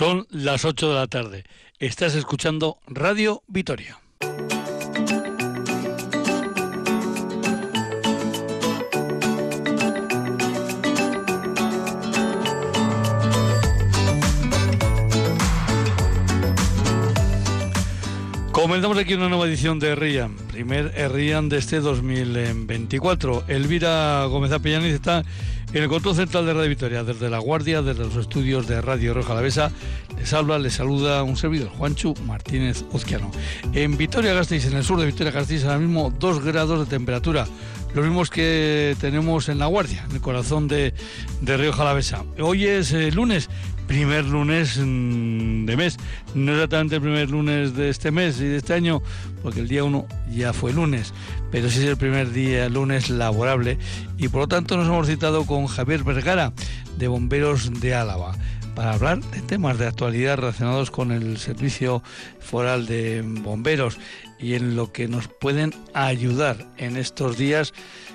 Son las 8 de la tarde. Estás escuchando Radio Vitoria. Comenzamos aquí una nueva edición de RIAN, primer RIAN de este 2024. Elvira Gómez Apellaniz está en el control central de Radio Victoria, desde La Guardia, desde los estudios de Radio Roja Alavesa, les habla, les saluda un servidor, Juanchu Martínez Uzquiano. En Vitoria-Gasteiz, en el sur de Vitoria-Gasteiz, ahora mismo 2 grados de temperatura, los mismos que tenemos en La Guardia, en el corazón de, de Río Jalavesa. Hoy es eh, lunes, primer lunes mm, de mes. No exactamente el primer lunes de este mes y de este año, porque el día 1 ya fue lunes, pero sí es el primer día lunes laborable y por lo tanto nos hemos citado con Javier Vergara de Bomberos de Álava para hablar de temas de actualidad relacionados con el servicio foral de bomberos y en lo que nos pueden ayudar en estos días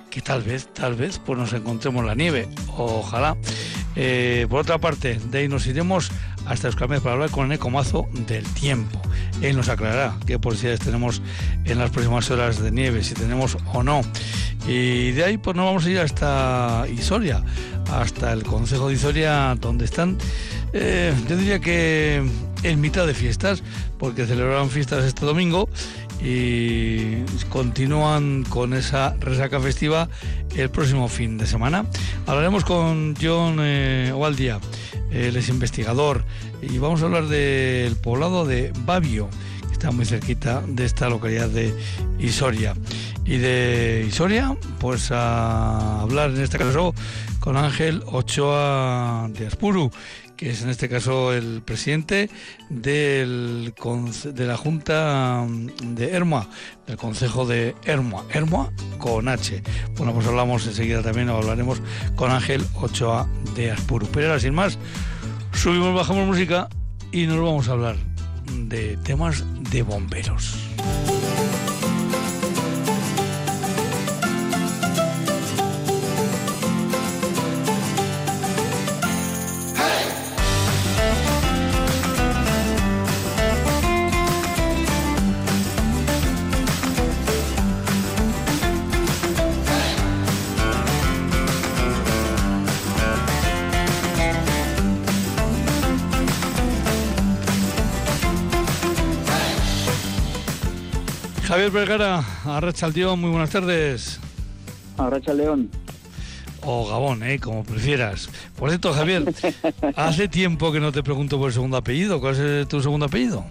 que tal vez, tal vez, pues nos encontremos la nieve, ojalá. Eh, por otra parte, de ahí nos iremos hasta Euskalmet para hablar con el Ecomazo del tiempo. Él nos aclarará qué posibilidades tenemos en las próximas horas de nieve, si tenemos o no. Y de ahí pues nos vamos a ir hasta Isoria, hasta el Consejo de Isoria, donde están, eh, yo diría que en mitad de fiestas, porque celebraron fiestas este domingo y continúan con esa resaca festiva el próximo fin de semana. Hablaremos con John eh, él es investigador, y vamos a hablar del poblado de Babio, que está muy cerquita de esta localidad de Isoria. Y de Isoria, pues a hablar en este caso con Ángel Ochoa de Aspuru, que es en este caso el presidente del, de la Junta de Hermoa, del Consejo de Hermoa, Hermoa con H. Bueno, pues hablamos enseguida también, hablaremos con Ángel Ochoa de Aspuru. Pero ahora, sin más, subimos, bajamos música y nos vamos a hablar de temas de bomberos. Vergara, Arracha León, muy buenas tardes. Arracha León. O Gabón, ¿eh? como prefieras. Por cierto, Javier, hace tiempo que no te pregunto por el segundo apellido. ¿Cuál es tu segundo apellido?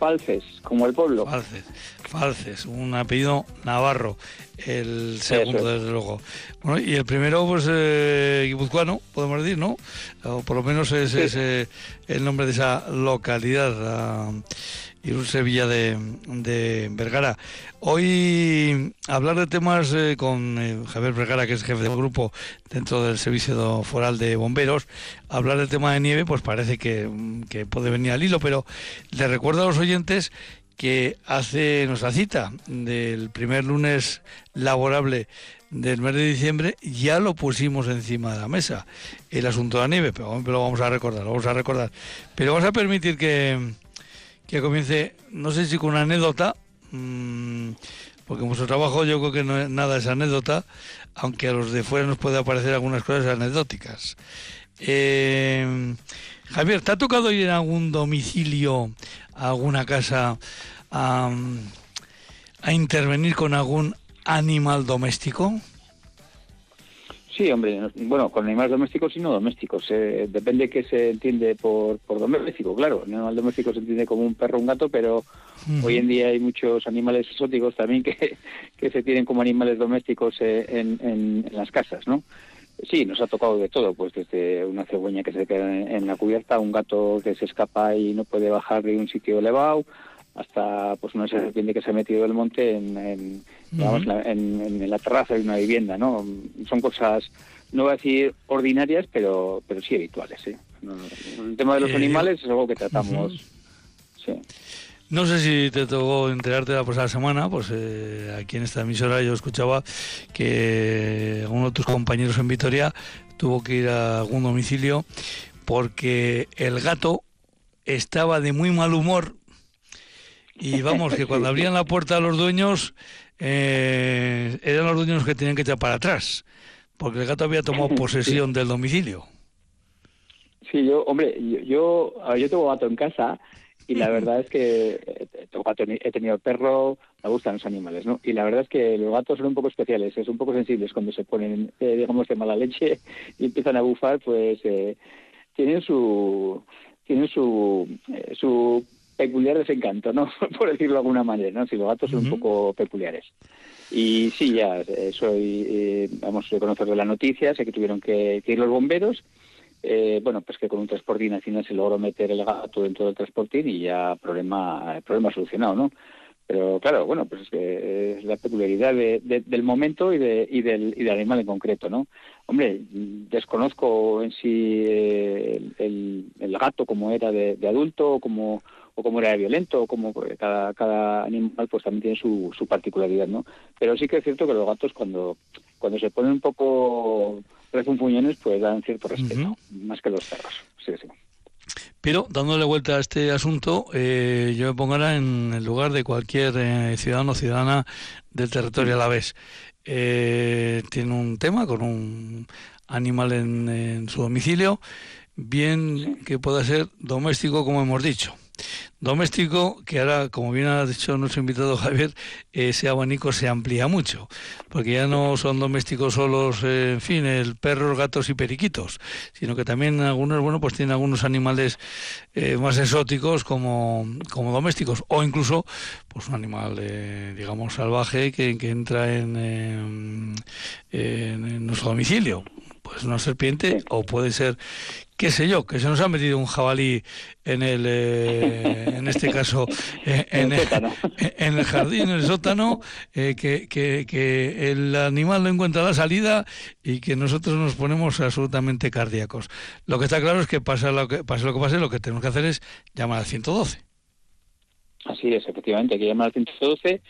Falces, como el pueblo. Falces, Falces, un apellido navarro, el segundo, desde luego. Bueno, y el primero, pues, eh, guipuzcoano, podemos decir, ¿no? O por lo menos es, eh, el nombre de esa localidad y Sevilla de, de, Vergara. Hoy hablar de temas eh, con eh, Javier Vergara, que es jefe del grupo dentro del Servicio Foral de Bomberos, hablar del tema de nieve, pues parece que, puede venir al hilo, pero le recuerdo a los oyentes que hace nuestra cita del primer lunes laborable del mes de diciembre ya lo pusimos encima de la mesa el asunto de la nieve pero lo vamos a recordar lo vamos a recordar pero vamos a permitir que que comience, no sé si con una anécdota, mmm, porque nuestro trabajo yo creo que no, nada es anécdota, aunque a los de fuera nos puede aparecer algunas cosas anecdóticas. Eh, Javier, ¿te ha tocado ir en algún domicilio, a alguna casa, a, a intervenir con algún animal doméstico? Sí, hombre, bueno, con animales domésticos y no domésticos. Eh, depende qué se entiende por, por doméstico, claro. El animal doméstico se entiende como un perro o un gato, pero hoy en día hay muchos animales exóticos también que, que se tienen como animales domésticos eh, en, en, las casas, ¿no? Sí, nos ha tocado de todo, pues desde una cegüeña que se queda en, la cubierta, un gato que se escapa y no puede bajar de un sitio elevado, hasta pues una serpiente que se ha metido del monte en, en, la, en, la terraza de una vivienda, ¿no? Son cosas, no voy a decir ordinarias, pero, pero sí habituales, ¿eh? El tema de los eh, animales es algo que tratamos, sí. No sé si te tocó enterarte la pasada semana, pues eh, aquí en esta emisora yo escuchaba que uno de tus compañeros en Vitoria tuvo que ir a algún domicilio porque el gato estaba de muy mal humor y vamos, que cuando abrían la puerta a los dueños, eh, eran los dueños que tenían que echar para atrás, porque el gato había tomado posesión del domicilio. Sí, yo, hombre, yo, yo, tengo gato en casa y la verdad es que eh, tengo gato, he tenido perro, me gustan los animales, ¿no? Y la verdad es que los gatos son un poco especiales, son un poco sensibles cuando se ponen, eh, digamos, de mala leche y empiezan a bufar, pues eh, tienen su tienen su su peculiar desencanto, ¿no? Por decirlo de alguna manera, ¿no? Si los gatos son un poco peculiares. Y sí, ya soy, vamos, a conocer de la noticia, sé que tuvieron que ir los bomberos eh, bueno, pues que con un transportín al final se logró meter el gato dentro del transportín y ya problema, problema solucionado, ¿no? Pero claro, bueno, pues es que es la peculiaridad del momento y, de, y, del, y del animal en concreto, ¿no? Hombre, desconozco en sí eh, el, el, gato como era de, adulto o como, o como era violento, o como cada, cada animal pues también tiene su, su particularidad, ¿no? Pero sí que es cierto que los gatos cuando, cuando se ponen un poco refunfuñones pues dan cierto respeto, más que los perros. Sí, sí. Pero dándole vuelta a este asunto, eh, yo me pongo ahora en el lugar de cualquier eh, ciudadano o ciudadana del territorio a la vez. Eh, tiene un tema con un animal en su domicilio, bien que pueda ser doméstico, como hemos dicho doméstico, que ahora, como bien ha dicho nuestro invitado Javier, ese abanico se amplía mucho, porque ya no son domésticos solos, eh, en fin, el perros, gatos y periquitos, sino que también algunos, bueno, pues tienen algunos animales eh, más exóticos como, como domésticos, o incluso, pues un animal, eh, digamos, salvaje que, que entra en, en nuestro domicilio pues una serpiente o puede ser qué sé yo, que se nos ha metido un jabalí en el, eh, en este caso, eh, en, el, en, el, jardín, en el sótano, eh, que, que, el animal no encuentra la salida y que nosotros nos ponemos absolutamente cardíacos. Lo que está claro es que pasa lo que pase lo que pase, lo que tenemos que hacer es llamar al 112. Así es, efectivamente, hay que llamar al 112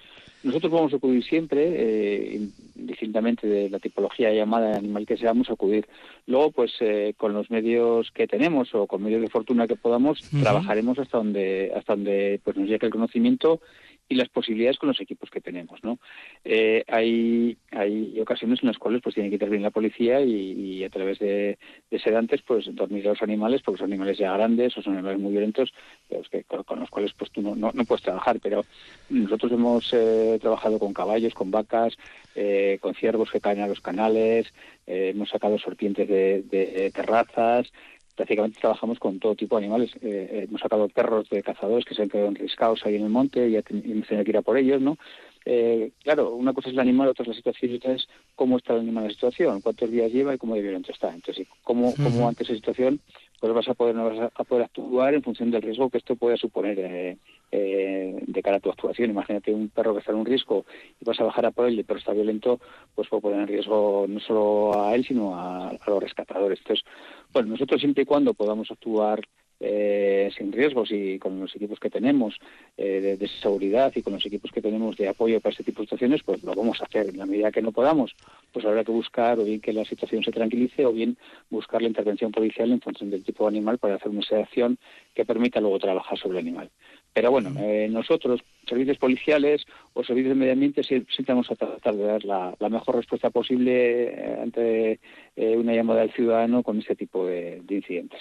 nosotros vamos a acudir siempre, eh, indistintamente de la tipología llamada animal que seamos, acudir. Luego, pues eh, con los medios que tenemos o con medios de fortuna que podamos, trabajaremos hasta donde hasta donde pues nos llegue el conocimiento y las posibilidades con los equipos que tenemos, ¿no? Eh, hay, hay ocasiones en las cuales pues tiene que intervenir la policía y, a través de, sedantes pues dormir a los animales, porque son animales ya grandes o son animales muy violentos, pero que, con, los cuales pues tú no, no, puedes trabajar, pero nosotros hemos eh, trabajado con caballos, con vacas, eh, con ciervos que caen a los canales, hemos sacado serpientes de terrazas, prácticamente trabajamos con todo tipo de animales. Eh, eh, hemos sacado perros de cazadores que se han quedado enriscados ahí en el monte y hemos tenido que ir a por ellos, ¿no? Eh, claro, una cosa es el animal, otra es la situación y otra es cómo está el animal en la situación, cuántos días lleva y cómo de violento está. Entonces, cómo, cómo ante esa situación pues vas a poder vas a poder actuar en función del riesgo que esto pueda suponer eh, eh, de cara a tu actuación. Imagínate un perro que está en un riesgo y vas a bajar a por él, pero está violento, pues puede poner en riesgo no solo a él, sino a, los rescatadores. Entonces, bueno, nosotros siempre y cuando podamos actuar eh, sin riesgos y con los equipos que tenemos eh, de, seguridad y con los equipos que tenemos de apoyo para este tipo de situaciones, pues lo vamos a hacer. En la medida que no podamos, pues habrá que buscar o bien que la situación se tranquilice o bien buscar la intervención policial en función del tipo de animal para hacer una sedación que permita luego trabajar sobre el animal. Pero bueno, eh, nosotros, servicios policiales o servicios de medio ambiente, siempre vamos a tratar de dar la, mejor respuesta posible ante una llamada del ciudadano con este tipo de incidentes.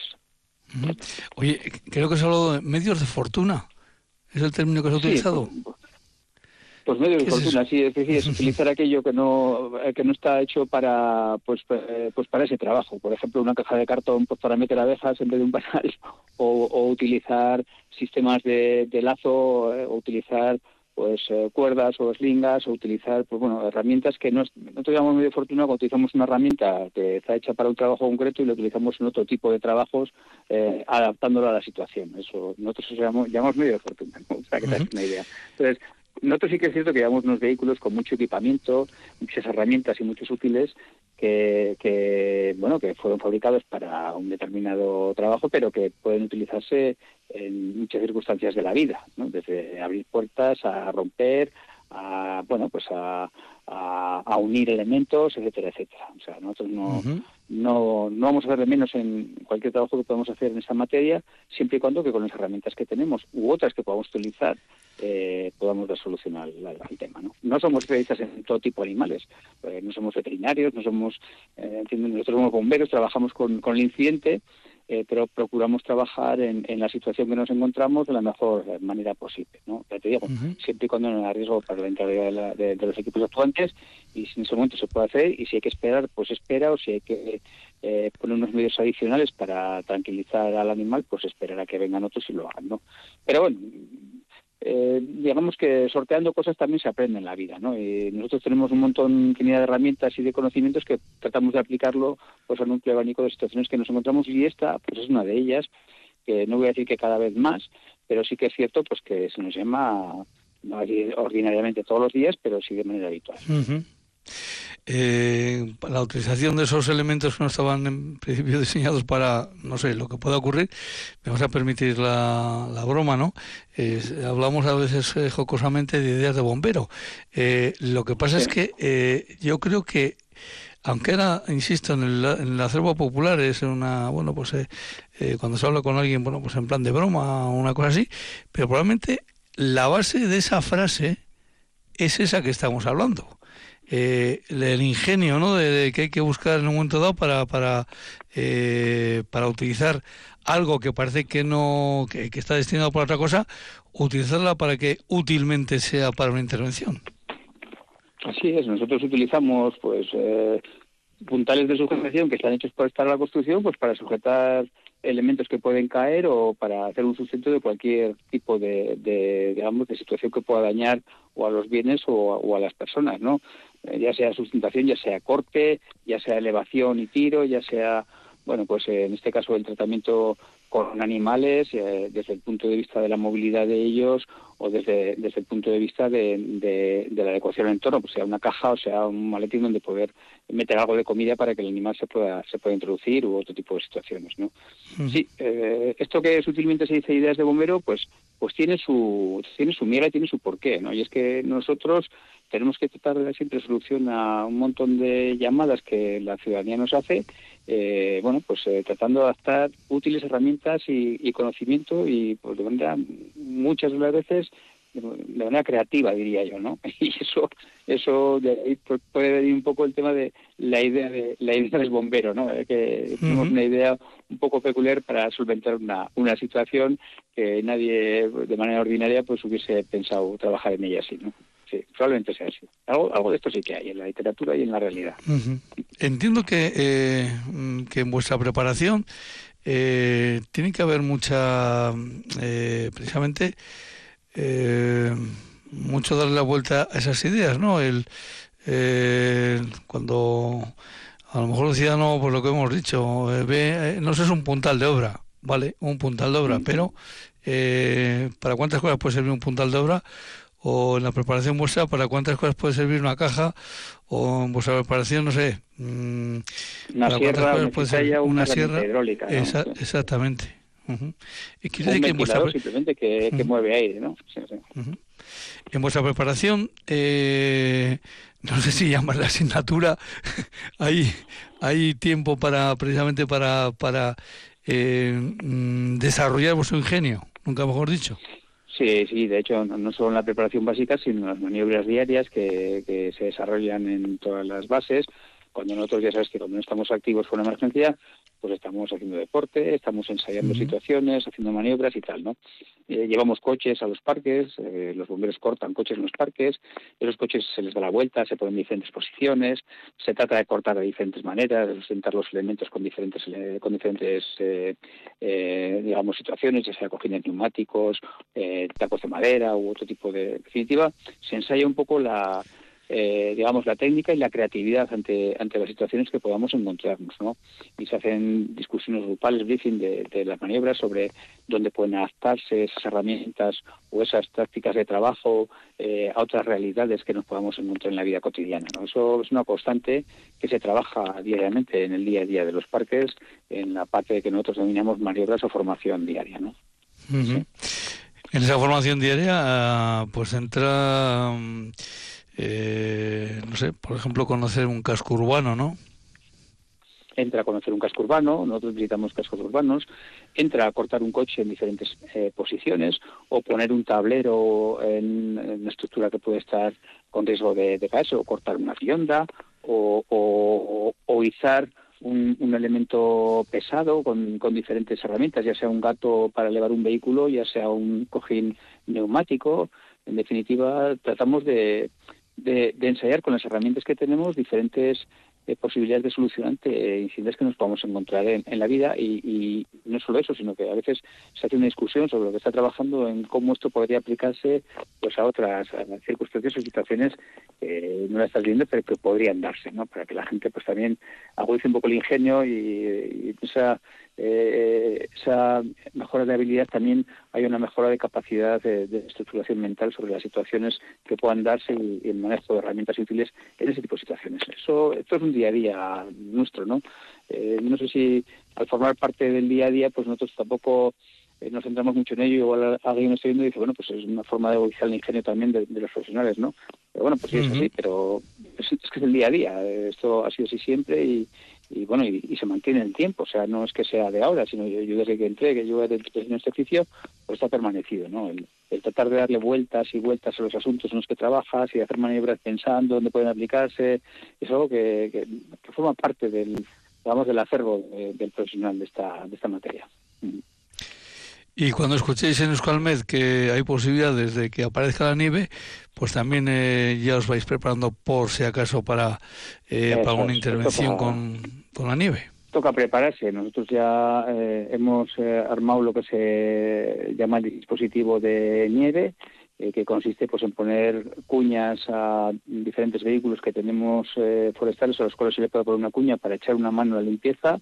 Oye, creo que has hablado de medios de fortuna. ¿Es el término que has utilizado? Pues, pues medios de fortuna, sí, es decir, es utilizar aquello que no que no está hecho para pues eh, pues para ese trabajo. Por ejemplo, una caja de cartón pues, para meter abejas en vez de un panal, o, utilizar sistemas de, lazo, eh, o utilizar pues eh, cuerdas o slingas o utilizar pues bueno herramientas que no, no tenemos medio fortuna cuando utilizamos una herramienta que está hecha para un trabajo concreto y lo utilizamos en otro tipo de trabajos eh, adaptándolo a la situación. Eso nosotros llamamos, llamamos medio fortuna para que te una idea. Entonces nosotros sí que es cierto que llevamos unos vehículos con mucho equipamiento, muchas herramientas y muchos útiles que, que, bueno que fueron fabricados para un determinado trabajo, pero que pueden utilizarse en muchas circunstancias de la vida, desde abrir puertas a romper, a bueno, pues a, a, unir elementos, etcétera, etcétera. O sea, nosotros no, no, no vamos a hacer de menos en cualquier trabajo que podamos hacer en esa materia, siempre y cuando que con las herramientas que tenemos u otras que podamos utilizar eh, podamos dar solución al, tema. ¿no? no somos especialistas en todo tipo de animales, eh, no somos veterinarios, no somos, eh, nosotros somos bomberos, trabajamos con, con el incidente eh, pero procuramos trabajar en, la situación que nos encontramos de la mejor manera posible. ¿no? Ya te digo, siempre y cuando no haya riesgo para la entrada de, los equipos actuantes y si en ese momento se puede hacer y si hay que esperar, pues espera o si hay que eh, poner unos medios adicionales para tranquilizar al animal, pues esperar a que vengan otros y lo hagan. ¿no? Pero bueno, eh, digamos que sorteando cosas también se aprende en la vida, ¿no? Y nosotros tenemos un montón, de herramientas y de conocimientos que tratamos de aplicarlo pues, a un abanico de situaciones que nos encontramos y esta pues es una de ellas, que no voy a decir que cada vez más, pero sí que es cierto pues que se nos llama, no ordinariamente todos los días, pero sí de manera habitual eh, la utilización de esos elementos que no estaban en principio diseñados para, no sé, lo que pueda ocurrir, me vas a permitir la, la broma, ¿no? hablamos a veces eh, jocosamente de ideas de bombero. Eh, lo que pasa es que eh, yo creo que aunque era, insisto, en el, en el, acervo popular es una, bueno, pues cuando se habla con alguien, bueno, pues en plan de broma o una cosa así, pero probablemente la base de esa frase es esa que estamos hablando eh, el ingenio ¿no? De, que hay que buscar en un momento dado para, para, eh, para utilizar algo que parece que no que, está destinado para otra cosa, utilizarla para que útilmente sea para una intervención. Así es, nosotros utilizamos pues eh, puntales de sujetación que están hechos para estar a la construcción, pues para sujetar elementos que pueden caer o para hacer un sustento de cualquier tipo de, de digamos de situación que pueda dañar o a los bienes o, o a las personas, ¿no? Eh, ya sea sustentación, ya sea corte, ya sea elevación y tiro, ya sea, bueno, pues en este caso el tratamiento con animales eh, desde el punto de vista de la movilidad de ellos o desde, desde el punto de vista de, de, la adecuación al entorno, pues sea una caja o sea un maletín donde poder meter algo de comida para que el animal se pueda se pueda introducir u otro tipo de situaciones, ¿no? Sí, eh, esto que sutilmente se dice ideas de bombero, pues pues tiene su tiene su miga y tiene su porqué, ¿no? Y es que nosotros tenemos que tratar de dar siempre solución a un montón de llamadas que la ciudadanía nos hace, eh, bueno, pues eh, tratando de adaptar útiles herramientas y, conocimiento y pues de manera muchas de las veces de manera creativa diría yo no y eso eso de ahí puede venir un poco el tema de la idea de la idea del bombero no eh, que tenemos una idea un poco peculiar para solventar una, una situación que nadie de manera ordinaria pues hubiese pensado trabajar en ella así no sí, probablemente sea así. Algo, algo de esto sí que hay en la literatura y en la realidad. Entiendo que, eh, que en vuestra preparación eh, tiene que haber mucha, eh, precisamente, eh, mucho darle la vuelta a esas ideas, ¿no? El, cuando a lo mejor el ciudadano, por lo que hemos dicho, ve, no sé, es un puntal de obra, ¿vale? Un puntal de obra, pero ¿para cuántas cosas puede servir un puntal de obra? O en la preparación vuestra para cuántas cosas puede servir una caja o en vuestra preparación no sé mm, una sierra puede ser una, sierra hidráulica exactamente. Y quiere decir que simplemente que, mueve aire no en vuestra preparación eh, no sé si llamas la asignatura hay hay tiempo para precisamente para para eh, mm, desarrollar vuestro ingenio nunca mejor dicho Sí, sí, de hecho, no solo en la preparación básica, sino en las maniobras diarias que, que se desarrollan en todas las bases. Cuando nosotros ya sabes que cuando no estamos activos por una emergencia, pues estamos haciendo deporte, estamos ensayando situaciones, haciendo maniobras y tal, ¿no? Eh, llevamos coches a los parques, eh, los bomberos cortan coches en los parques, y los coches se les da la vuelta, se ponen en diferentes posiciones, se trata de cortar de diferentes maneras, de sustentar los elementos con diferentes, eh, con diferentes digamos, situaciones, ya sea cojines neumáticos, tacos de madera u otro tipo de... En definitiva, se ensaya un poco la eh, digamos, la técnica y la creatividad ante, ante las situaciones que podamos encontrarnos, ¿no? Y se hacen discusiones grupales, briefing de, las maniobras sobre dónde pueden adaptarse esas herramientas o esas tácticas de trabajo eh, a otras realidades que nos podamos encontrar en la vida cotidiana, ¿no? Eso es una constante que se trabaja diariamente en el día a día de los parques, en la parte que nosotros denominamos maniobras o formación diaria, ¿no? En esa formación diaria, pues entra, eh, no sé, por ejemplo, conocer un casco urbano, ¿no? entra a conocer un casco urbano, nosotros visitamos cascos urbanos, entra a cortar un coche en diferentes eh, posiciones o poner un tablero en, una estructura que puede estar con riesgo de, de caerse o cortar una fionda o, izar un, elemento pesado con, con, diferentes herramientas, ya sea un gato para elevar un vehículo, ya sea un cojín neumático. En definitiva, tratamos de, de, de, ensayar con las herramientas que tenemos diferentes de posibilidades de solución ante incidentes que nos podamos encontrar en, la vida y, no solo eso, sino que a veces se hace una discusión sobre lo que está trabajando en cómo esto podría aplicarse pues a otras circunstancias o situaciones que no la estás viendo pero que podrían darse, ¿no? Para que la gente pues también agudice un poco el ingenio y, y esa eh, esa mejora de habilidad también hay una mejora de capacidad de, estructuración mental sobre las situaciones que puedan darse y, el manejo de herramientas útiles en ese tipo de situaciones. Eso, esto es un día a día nuestro, ¿no? Eh, no sé si al formar parte del día a día, pues nosotros tampoco eh, nos centramos mucho en ello. Igual alguien está viendo y dice, bueno, pues es una forma de evolucionar el ingenio también de, los profesionales, ¿no? Pero bueno, pues sí, es así, pero es, es, que es el día a día. Esto ha sido así siempre y, y bueno, y, se mantiene en el tiempo, o sea, no es que sea de ahora, sino yo, yo desde que entré, que yo en este oficio, pues está permanecido, ¿no? El, tratar de darle vueltas y vueltas a los asuntos en los que trabajas y hacer maniobras pensando dónde pueden aplicarse, es algo que, forma parte del, digamos, del acervo eh, del profesional de esta, de esta materia. Y cuando escuchéis en Euskalmed que hay posibilidades de que aparezca la nieve, pues también eh, ya os vais preparando por si acaso para, eh, para una intervención con, con, la nieve. Toca prepararse. Nosotros ya eh, hemos armado lo que se llama el dispositivo de nieve, que consiste pues en poner cuñas a diferentes vehículos que tenemos forestales a los cuales se le puede poner una cuña para echar una mano a la limpieza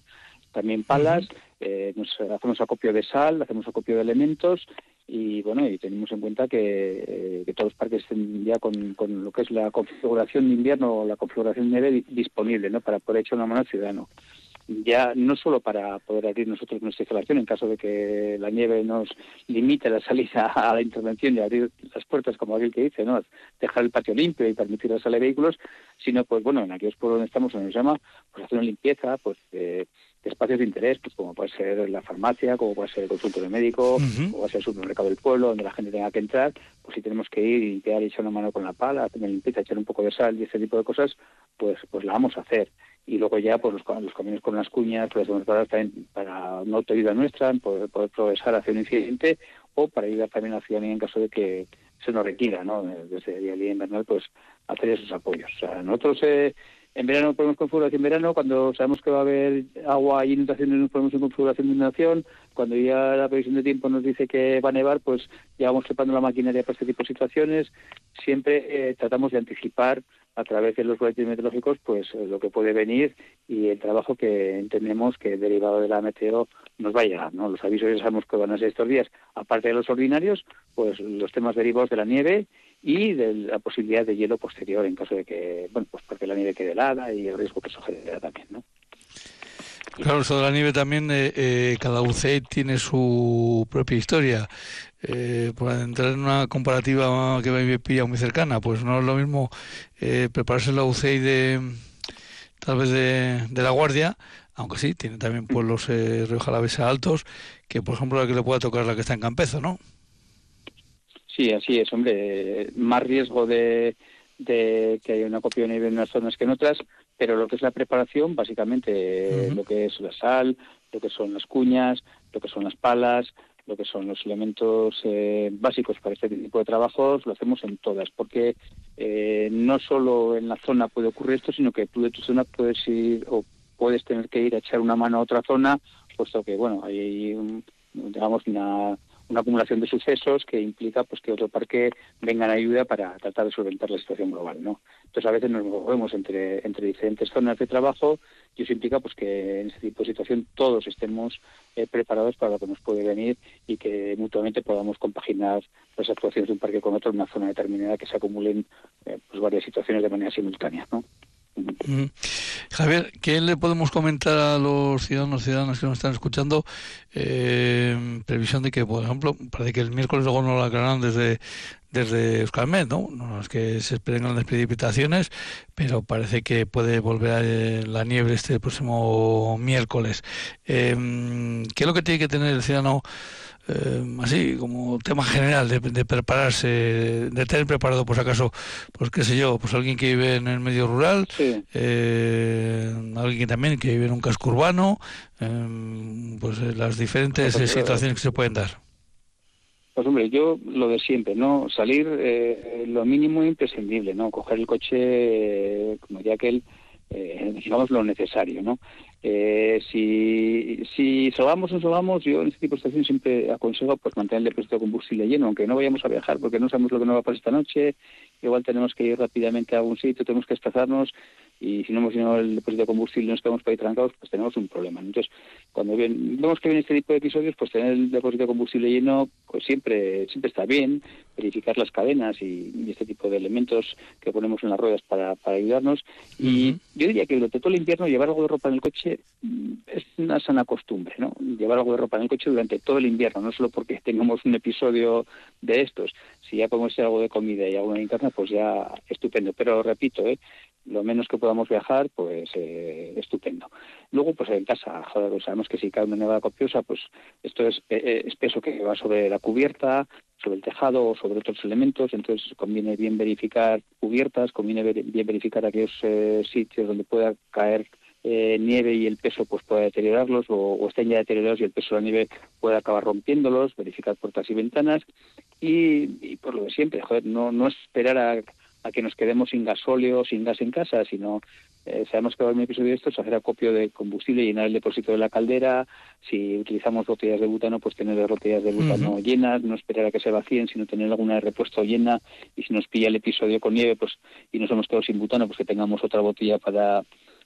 también palas, eh, nos hacemos acopio de sal, hacemos acopio de elementos y bueno, y tenemos en cuenta que, eh, todos los parques estén ya con, lo que es la configuración de invierno o la configuración de nieve disponible, ¿no? Para poder echar una mano al ciudadano. Ya no solo para poder abrir nosotros nuestra instalación en caso de que la nieve nos limite la salida a la intervención y abrir las puertas, como aquel que dice, ¿no? Dejar el patio limpio y permitir la salida de vehículos, sino pues bueno, en aquellos pueblos donde estamos, donde nos llama, pues hacer una limpieza, pues eh, espacios de interés, pues como puede ser la farmacia, como puede ser el consultorio médico, como puede ser el supermercado del pueblo, donde la gente tenga que entrar, pues si tenemos que ir y limpiar y echar una mano con la pala, hacer limpieza, echar un poco de sal y ese tipo de cosas, pues pues la vamos a hacer. Y luego ya, pues los, los caminos con las cuñas, pues también para una autoayuda nuestra, poder, poder progresar hacia un incidente o para ayudar también a la ciudadanía en caso de que se nos requiera, ¿no? Desde el día invernal, pues hacer esos apoyos. O sea, nosotros eh, en verano ponemos configuración en verano, cuando sabemos que va a haber agua y inundaciones nos ponemos en configuración de inundación, cuando ya la previsión de tiempo nos dice que va a nevar, pues ya vamos preparando la maquinaria para este tipo de situaciones. Siempre eh, tratamos de anticipar a través de los boletines meteorológicos pues eh, lo que puede venir y el trabajo que entendemos que derivado de la meteo nos va a llegar, ¿no? Los avisos ya sabemos que van a ser estos días, aparte de los ordinarios, pues los temas derivados de la nieve y de la posibilidad de hielo posterior en caso de que, bueno, pues porque la nieve quede helada y el riesgo que eso genera también, ¿no? Claro, eso de la nieve también, eh, eh, cada UCE tiene su propia historia. Eh, por entrar en una comparativa que me pilla muy cercana, pues no es lo mismo eh, prepararse la UCI de tal vez de, de, la Guardia, aunque sí, tiene también pueblos eh, Río altos, que por ejemplo la que le pueda tocar la que está en Campezo, ¿no? Sí, así es, hombre. Más riesgo de, que haya una copia de nieve en unas zonas que en otras, pero lo que es la preparación, básicamente lo que es la sal, lo que son las cuñas, lo que son las palas, lo que son los elementos eh, básicos para este tipo de trabajos, lo hacemos en todas, porque eh, no solo en la zona puede ocurrir esto, sino que tú de tu zona puedes ir o puedes tener que ir a echar una mano a otra zona, puesto que, bueno, hay, digamos, una una acumulación de sucesos que implica pues que otro parque venga en ayuda para tratar de solventar la situación global no entonces a veces nos movemos entre entre diferentes zonas de trabajo y eso implica pues que en ese tipo de situación todos estemos eh, preparados para lo que nos puede venir y que mutuamente podamos compaginar las actuaciones de un parque con otro en una zona determinada que se acumulen eh, pues varias situaciones de manera simultánea no Javier, ¿qué le podemos comentar a los ciudadanos ciudadanas que nos están escuchando? Eh, previsión de que, por ejemplo, parece que el miércoles luego no lo aclararán desde, desde ¿no? No es que se esperen grandes precipitaciones, pero parece que puede volver a eh, la nieve este próximo miércoles. Eh, ¿Qué es lo que tiene que tener el ciudadano? Eh, así como tema general de, prepararse, de tener preparado, por si acaso, pues qué sé yo, pues alguien que vive en el medio rural, eh, alguien que también que vive en un casco urbano, eh, pues las diferentes situaciones que se pueden dar. Pues hombre, yo lo de siempre, ¿no? Salir lo mínimo imprescindible, ¿no? Coger el coche, como ya que él, digamos, lo necesario, ¿no? Eh, si, si o no yo en este tipo de situaciones siempre aconsejo pues mantener el depósito de combustible lleno, aunque no vayamos a viajar porque no sabemos lo que nos va a pasar esta noche, igual tenemos que ir rápidamente a algún sitio, tenemos que desplazarnos y si no hemos llenado el depósito de combustible y nos quedamos por ahí trancados, pues tenemos un problema. Entonces, cuando vemos que viene este tipo de episodios, pues tener el depósito de combustible lleno, pues siempre siempre está bien, verificar las cadenas y, este tipo de elementos que ponemos en las ruedas para, para ayudarnos. Y yo diría que durante todo el invierno llevar algo de ropa en el coche mm, es una sana costumbre, ¿no? Llevar algo de ropa en el coche durante todo el invierno, no solo porque tengamos un episodio de estos. Si ya podemos hacer algo de comida y algo interna, pues ya estupendo. Pero repito, ¿eh? Lo menos que podamos viajar, pues eh, estupendo. Luego, pues en casa, joder, pues sabemos que si cae una nevada copiosa, pues esto es, eh, es peso que va sobre la cubierta, sobre el tejado o sobre otros elementos, entonces conviene bien verificar cubiertas, conviene bien verificar aquellos eh, sitios donde pueda caer nieve y el peso pues pueda deteriorarlos o, estén ya deteriorados y el peso de la nieve pueda acabar rompiéndolos, verificar puertas y ventanas y, por lo de siempre, joder, no, no esperar a a que nos quedemos sin gasóleo, sin gas en casa, sino eh, sabemos que va a un episodio de estos, hacer acopio de combustible, llenar el depósito de la caldera, si utilizamos botellas de butano, pues tener las botellas de butano llenas, no esperar a que se vacíen, sino tener alguna de repuesto llena, y si nos pilla el episodio con nieve, pues y nos hemos quedado sin butano, pues que tengamos otra botella para,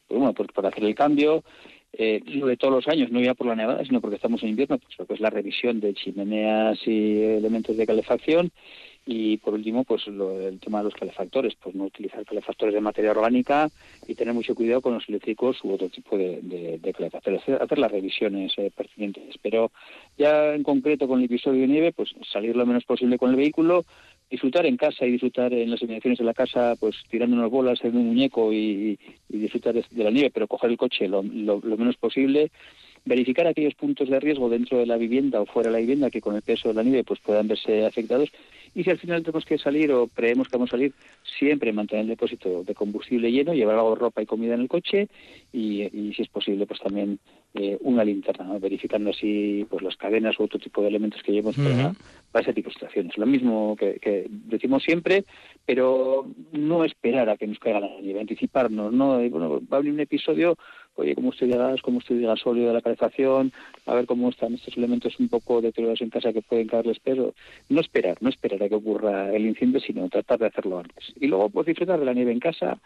pues, bueno, pues para hacer el cambio, eh, lo de todos los años, no ya por la nevada, sino porque estamos en invierno, pues lo que es la revisión de chimeneas y elementos de calefacción y por último, pues lo, el tema de los calefactores, pues no utilizar calefactores de materia orgánica y tener mucho cuidado con los eléctricos u otro tipo de, de, calefactores, hacer, las revisiones eh, pertinentes. Pero ya en concreto con el episodio de nieve, pues salir lo menos posible con el vehículo, disfrutar en casa y disfrutar en las inmediaciones de la casa, pues tirando unas bolas en un muñeco y, disfrutar de, la nieve, pero coger el coche lo, lo menos posible verificar aquellos puntos de riesgo dentro de la vivienda o fuera de la vivienda que con el peso de la nieve pues puedan verse afectados y si al final tenemos que salir o creemos que vamos a salir, siempre mantener el depósito de combustible lleno, llevar algo de ropa y comida en el coche y, si es posible, pues también eh, una linterna, verificando así pues las cadenas u otro tipo de elementos que llevemos para, ese tipo de situaciones. Lo mismo que, decimos siempre, pero no esperar a que nos caiga la nieve, anticiparnos, ¿no? bueno, va a venir un episodio oye, cómo estoy de gas, cómo estoy de gasóleo de la calefacción, a ver cómo están estos elementos un poco deteriorados en casa que pueden caerles pero No esperar, no esperar a que ocurra el incendio, sino tratar de hacerlo antes. Y luego, pues disfrutar de la nieve en casa,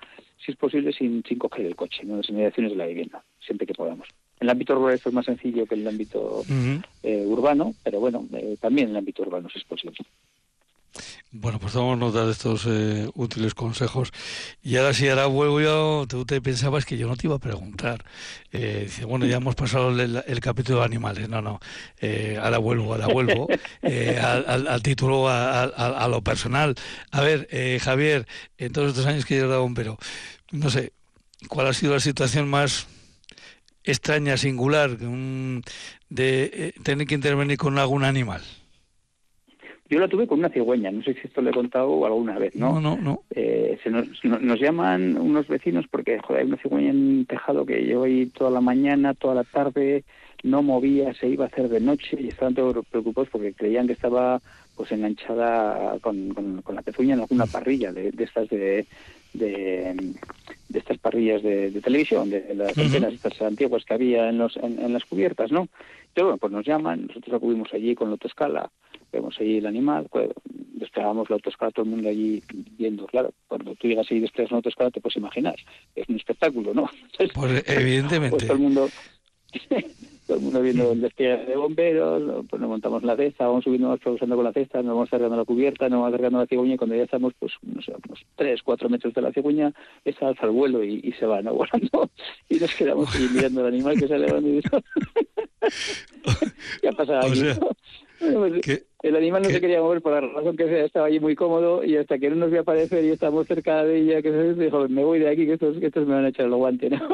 si es posible, sin, sin coger el coche, ¿no? en las inmediaciones de la vivienda, siempre que podamos. En el ámbito rural esto es más sencillo que en el ámbito eh, urbano, pero bueno, eh, también en el ámbito urbano si es posible. Bueno, pues tomamos nota de estos eh, útiles consejos. Y ahora sí, ahora vuelvo yo, tú te pensabas que yo no te iba a preguntar. Eh, dice, bueno, ya hemos pasado el, capítulo de animales. No, no, eh, ahora vuelvo, ahora vuelvo eh, al, título, a, lo personal. A ver, Javier, en todos estos años que yo era bombero, no sé, ¿cuál ha sido la situación más extraña, singular, de tener que intervenir con algún animal? Yo la tuve con una cigüeña, no sé si esto le he contado alguna vez, ¿no? No, no, no. Eh, se nos, nos, llamaban unos vecinos porque, joder, hay una cigüeña en un tejado que yo ahí toda la mañana, toda la tarde, no movía, se iba a hacer de noche y estaban todos preocupados porque creían que estaba pues enganchada con, con, la pezuña en alguna parrilla de, de estas de, de, estas parrillas de, televisión, de, las antenas estas antiguas que había en, los, en, las cubiertas, ¿no? Entonces, bueno, pues nos llaman, nosotros acudimos allí con la autoescala vemos allí el animal, pues, desplegamos la autoescala, todo el mundo allí viendo, claro, cuando tú llegas y desplegas una autoescala te puedes imaginar, es un espectáculo, ¿no? pues evidentemente. Pues todo el mundo... todo el mundo viendo el despliegue de bomberos, pues nos montamos la cesta, vamos subiendo, vamos progresando con la cesta, nos vamos acercando a la cubierta, nos vamos acercando a la cigüeña y cuando ya estamos, pues, no sé, unos tres, cuatro metros de la cigüeña, esa alza el vuelo y, se va, ¿no? Volando y nos quedamos ahí mirando al animal que sale volando y ¿Qué ha pasado aquí? Pues, el animal no se quería mover por la razón que sea, estaba allí muy cómodo y hasta que no nos vio aparecer y estamos cerca de ella, que se dijo, me voy de aquí, que estos, que estos me van a echar el guante, ¿no?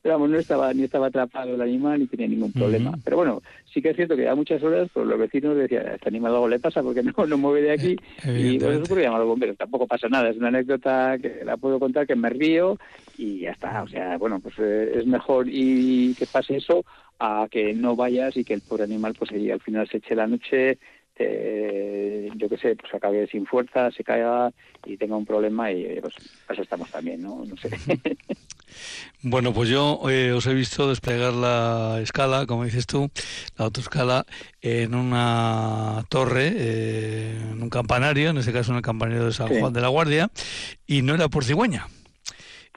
Pero vamos, no estaba, ni estaba atrapado el animal ni tenía ningún problema. Pero bueno, sí que es cierto que a muchas horas, pues los vecinos decían, este animal algo le pasa porque no, no mueve de aquí y por eso ocurrió llamar a los bomberos. Tampoco pasa nada, es una anécdota que la puedo contar, que me río y ya está. O sea, bueno, pues eh, es mejor y que pase eso a que no vayas y que el pobre animal pues ahí al final se eche la noche eh, yo qué sé, pues acabe sin fuerza, se caiga y tenga un problema y pues eso estamos también, ¿no? No sé. Bueno, pues yo eh, os he visto desplegar la escala, como dices tú, la autoescala, en una torre, eh, en un campanario, en este caso en el campanario de San Juan de la Guardia, y no era por cigüeña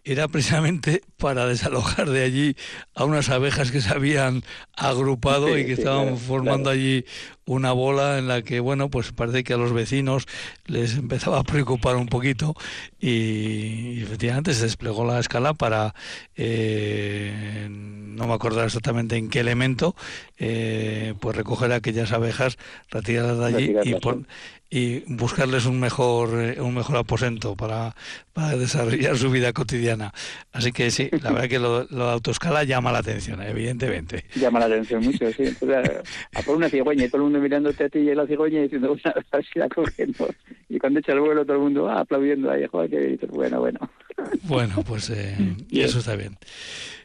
era precisamente para desalojar de allí a unas abejas que se habían agrupado y que estaban formando allí una bola en la que, bueno, pues parece que a los vecinos les empezaba a preocupar un poquito y, efectivamente se desplegó la escala para, eh, no me acuerdo exactamente en qué elemento, eh, pues recoger aquellas abejas, retirarlas de allí y, y buscarles un mejor eh, un mejor aposento para, para, desarrollar su vida cotidiana. Así que sí, la verdad que lo, lo de autoescala llama la atención, evidentemente. Llama la atención mucho, sí. a, por una cigüeña y todo el mundo mirándote a ti y la cigüeña diciendo, una así la cogiendo. Y cuando echa el vuelo todo el mundo ah, aplaudiendo ahí, joder, que bueno, bueno. Bueno, pues eh, y eso está bien.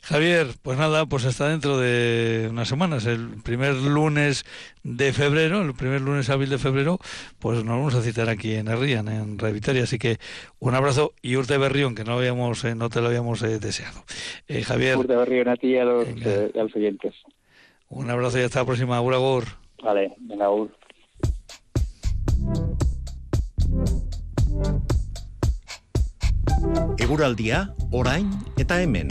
Javier, pues nada, pues hasta dentro de unas semanas, el primer lunes de febrero, el primer lunes hábil de febrero, pues nos vamos a citar aquí en Herrían, en Revitoria. Así que un abrazo y Urte Berrión, que no, habíamos, eh, no te lo habíamos eh, deseado. Eh, Javier. Urte Berrión a ti y a los, oyentes. Un abrazo y hasta la próxima. Agur, Vale, venga, agur. Eguraldia, orain eta hemen.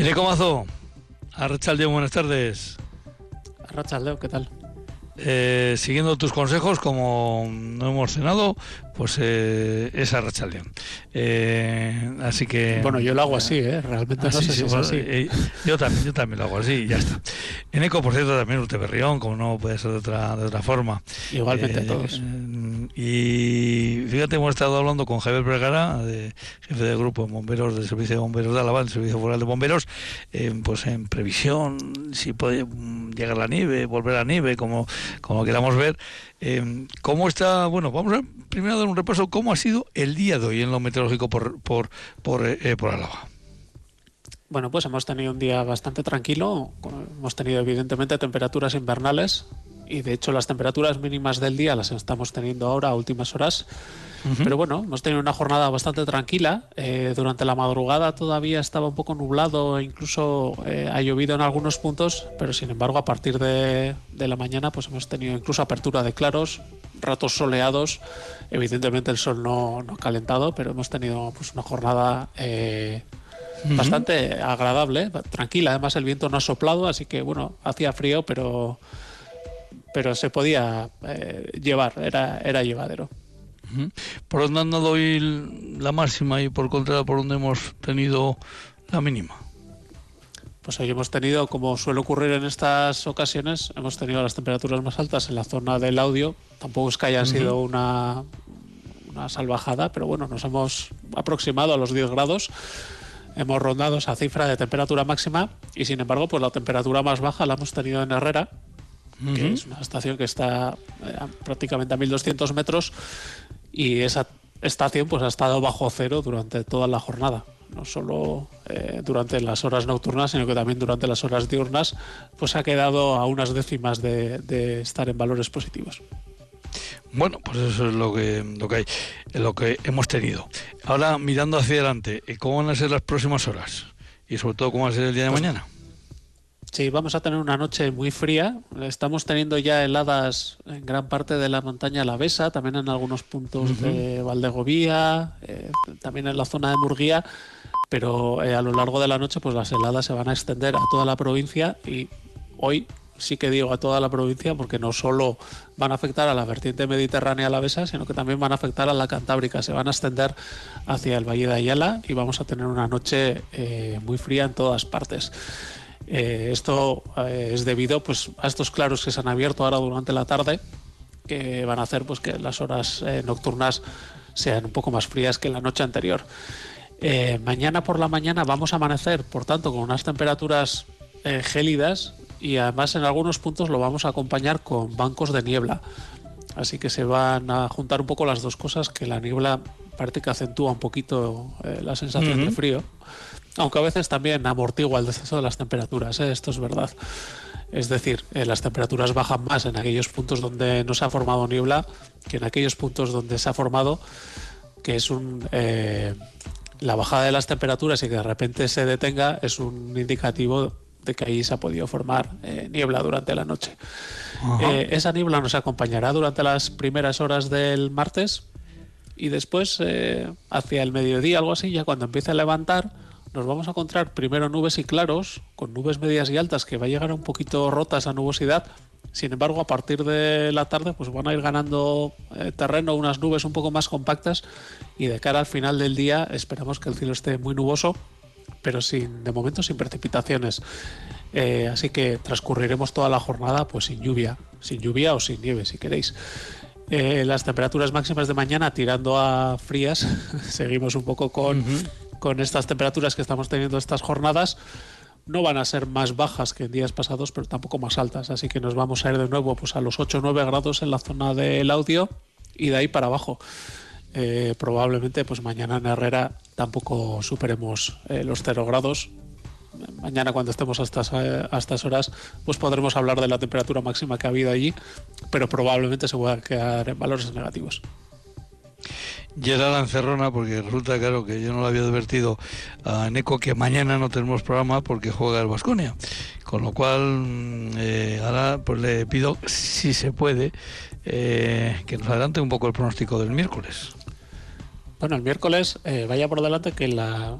Eneco Mazo, Arrachaldeo, buenas tardes. Arrachaldeo, ¿qué tal? Eh, siguiendo tus consejos, como no hemos cenado, pues eh, es Arrachaldeón. Eh, así que... Bueno, yo lo hago así, ¿eh? Realmente no sé si es así. Eh, yo, también, yo también lo hago así y ya está. En Eco, por cierto, también Berrión, como no puede ser de otra, de otra forma. Igualmente a todos. Y fíjate, hemos estado hablando con Javier Vergara, jefe del grupo de bomberos del Servicio de Bomberos de Álava, el Servicio Foral de Bomberos, pues en previsión, si puede llegar la nieve, volver a la nieve, como, como queramos ver. ¿Cómo está? Bueno, vamos a primero dar un repaso. ¿Cómo ha sido el día de hoy en lo meteorológico por, por, por, eh, por Álava? Bueno, pues hemos tenido un día bastante tranquilo. Hemos tenido evidentemente temperaturas invernales y de hecho las temperaturas mínimas del día las estamos teniendo ahora a últimas horas. Pero bueno, hemos tenido una jornada bastante tranquila. Eh, durante la madrugada todavía estaba un poco nublado e incluso eh, ha llovido en algunos puntos, pero sin embargo a partir de, de, la mañana pues hemos tenido incluso apertura de claros, ratos soleados. Evidentemente el sol no, no ha calentado, pero hemos tenido pues una jornada eh, bastante agradable, tranquila. Además el viento no ha soplado, así que bueno, hacía frío, pero pero se podía eh, llevar, era, era llevadero. ¿Por dónde han dado hoy la máxima y por contra por dónde hemos tenido la mínima? Pues hoy hemos tenido, como suele ocurrir en estas ocasiones, hemos tenido las temperaturas más altas en la zona del audio. Tampoco es que haya sido una, una salvajada, pero bueno, nos hemos aproximado a los 10 grados. Hemos rondado esa cifra de temperatura máxima y sin embargo, pues la temperatura más baja la hemos tenido en Herrera, que es una estación que está eh, prácticamente a 1200 metros y esa estación pues ha estado bajo cero durante toda la jornada no solo eh, durante las horas nocturnas, sino que también durante las horas diurnas, pues ha quedado a unas décimas de, de, estar en valores positivos. Bueno, pues eso es lo que, lo que hay, lo que hemos tenido. Ahora, mirando hacia adelante, ¿cómo van a ser las próximas horas? Y sobre todo, ¿cómo va a ser el día de pues mañana? Sí, vamos a tener una noche muy fría. Estamos teniendo ya heladas en gran parte de la montaña Alavesa, también en algunos puntos de Valdegovía, eh, también en la zona de Murguía, pero eh, a lo largo de la noche pues las heladas se van a extender a toda la provincia y hoy sí que digo a toda la provincia porque no solo van a afectar a la vertiente mediterránea alavesa, sino que también van a afectar a la cantábrica, se van a extender hacia el Valle de Ayala y vamos a tener una noche eh, muy fría en todas partes. Eh, esto eh, es debido pues, a estos claros que se han abierto ahora durante la tarde, que van a hacer pues, que las horas eh, nocturnas sean un poco más frías que la noche anterior. mañana por la mañana vamos a amanecer, por tanto, con unas temperaturas gélidas y además en algunos puntos lo vamos a acompañar con bancos de niebla. Así que se van a juntar un poco las dos cosas, que la niebla parece que acentúa un poquito la sensación de frío aunque a veces también amortigua el descenso de las temperaturas, ¿eh? esto es verdad. Es decir, eh, las temperaturas bajan más en aquellos puntos donde no se ha formado niebla que en aquellos puntos donde se ha formado, que es un... Eh, la bajada de las temperaturas y que de repente se detenga es un indicativo de que ahí se ha podido formar niebla durante la noche. esa niebla nos acompañará durante las primeras horas del martes y después, hacia el mediodía, algo así, ya cuando empiece a levantar, nos vamos a encontrar primero nubes y claros, con nubes medias y altas que va a llegar un poquito rota esa nubosidad. Sin embargo, a partir de la tarde, pues van a ir ganando eh, terreno unas nubes un poco más compactas y de cara al final del día esperamos que el cielo esté muy nuboso, pero sin, de momento sin precipitaciones. Eh, así que transcurriremos toda la jornada pues sin lluvia, sin lluvia o sin nieve si queréis. Eh, las temperaturas máximas de mañana tirando a frías, seguimos un poco con con estas temperaturas que estamos teniendo estas jornadas, no van a ser más bajas que en días pasados, pero tampoco más altas. Así que nos vamos a ir de nuevo pues, a los 8 o 9 grados en la zona del audio y de ahí para abajo. Eh, probablemente pues mañana en Herrera tampoco superemos eh, los 0 grados. Mañana cuando estemos a estas, a estas horas pues podremos hablar de la temperatura máxima que ha habido allí, pero probablemente se pueda quedar en valores negativos. Gerard Encerrona, porque resulta claro que yo no lo había advertido a Neco que mañana no tenemos programa porque juega el Vasconia. Con lo cual, mm, eh, ahora pues le pido, si se puede, eh, que nos adelante un poco el pronóstico del miércoles. Bueno, el miércoles eh, vaya por delante que la,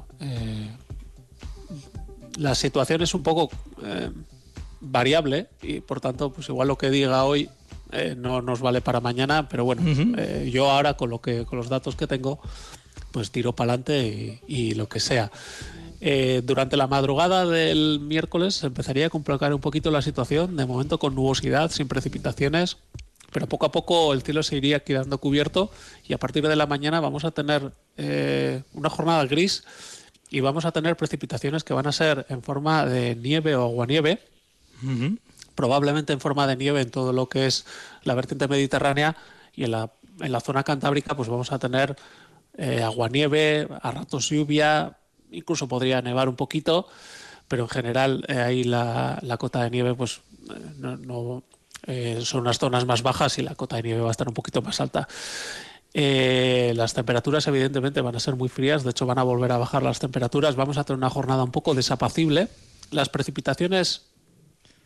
la situación es un poco variable y por tanto, pues igual lo que diga hoy eh, no nos vale para mañana, pero bueno, eh, yo ahora con lo que con los datos que tengo, pues tiro para adelante y, lo que sea. Eh, durante la madrugada del miércoles empezaría a complicar un poquito la situación, de momento con nubosidad, sin precipitaciones, pero poco a poco el cielo se iría quedando cubierto y a partir de la mañana vamos a tener una jornada gris y vamos a tener precipitaciones que van a ser en forma de nieve o aguanieve probablemente en forma de nieve en todo lo que es la vertiente mediterránea y en la, en la zona cantábrica pues vamos a tener eh, aguanieve, a ratos lluvia, incluso podría nevar un poquito, pero en general eh, ahí la, la, cota de nieve pues eh, no, son unas zonas más bajas y la cota de nieve va a estar un poquito más alta. las temperaturas evidentemente van a ser muy frías, de hecho van a volver a bajar las temperaturas, vamos a tener una jornada un poco desapacible. Las precipitaciones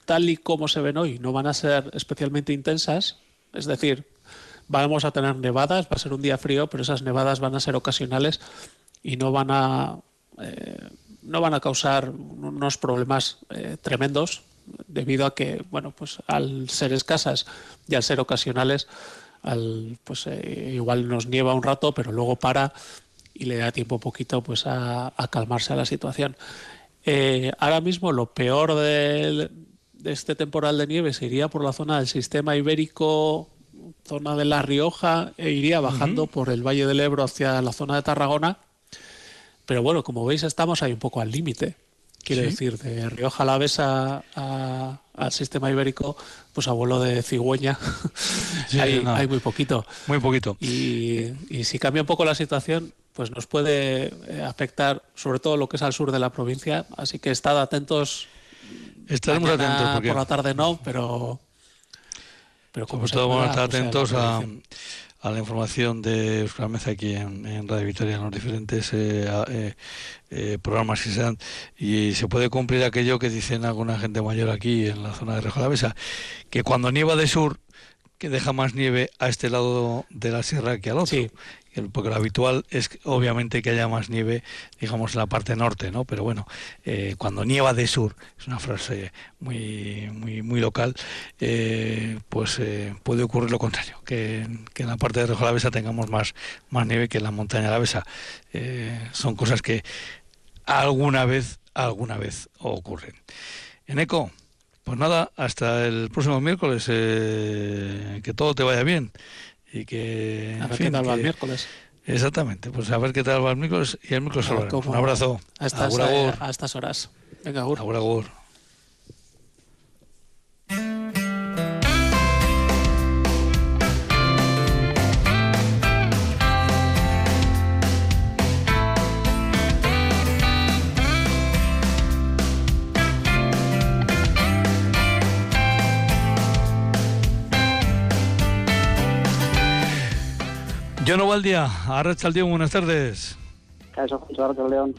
tal y como se ven hoy, no van a ser especialmente intensas, es decir, vamos a tener nevadas, va a ser un día frío, pero esas nevadas van a ser ocasionales y no van a, eh, no van a causar unos problemas eh, tremendos debido a que, bueno, pues al ser escasas y al ser ocasionales, al, pues eh, igual nos nieva un rato, pero luego para y le da tiempo poquito pues a, calmarse a la situación. ahora mismo lo peor del, este temporal de nieve se iría por la zona del sistema ibérico, zona de La Rioja, e iría bajando por el Valle del Ebro hacia la zona de Tarragona. Pero bueno, como veis, estamos ahí un poco al límite. Quiero decir, de Rioja a la Besa al sistema ibérico, pues a vuelo de cigüeña, hay, muy poquito. Muy poquito. Y, y si cambia un poco la situación, pues nos puede eh, afectar sobre todo lo que es al sur de la provincia. Así que estad atentos Estaremos atentos. Por la tarde no, pero Pero como Sobre todo vamos a estar pues, atentos a, a la información de Euskal Meza aquí en, en Radio Victoria, en los diferentes eh, eh, eh, programas que se dan. Y se puede cumplir aquello que dicen alguna gente mayor aquí en la zona de Rejo de la Mesa, que cuando nieva de sur, que deja más nieve a este lado de la sierra que al otro. Sí. Porque lo habitual es obviamente que haya más nieve, digamos, en la parte norte, ¿no? Pero bueno, eh, cuando nieva de sur, es una frase muy muy muy local, eh, pues eh, puede ocurrir lo contrario, que, en la parte de Rejo Alavesa tengamos más, más nieve que en la montaña Alavesa. Eh, son cosas que alguna vez, alguna vez ocurren. En ECO, pues nada, hasta el próximo miércoles, eh, que todo te vaya bien. Y que, A ver fin, qué tal va el miércoles. Exactamente, pues a ver qué tal va el miércoles y el miércoles Un abrazo. A estas, Agur, agur. eh, a estas horas. Venga, Agur. Agur, agur. Yo no día, Arracha el día, buenas tardes. León.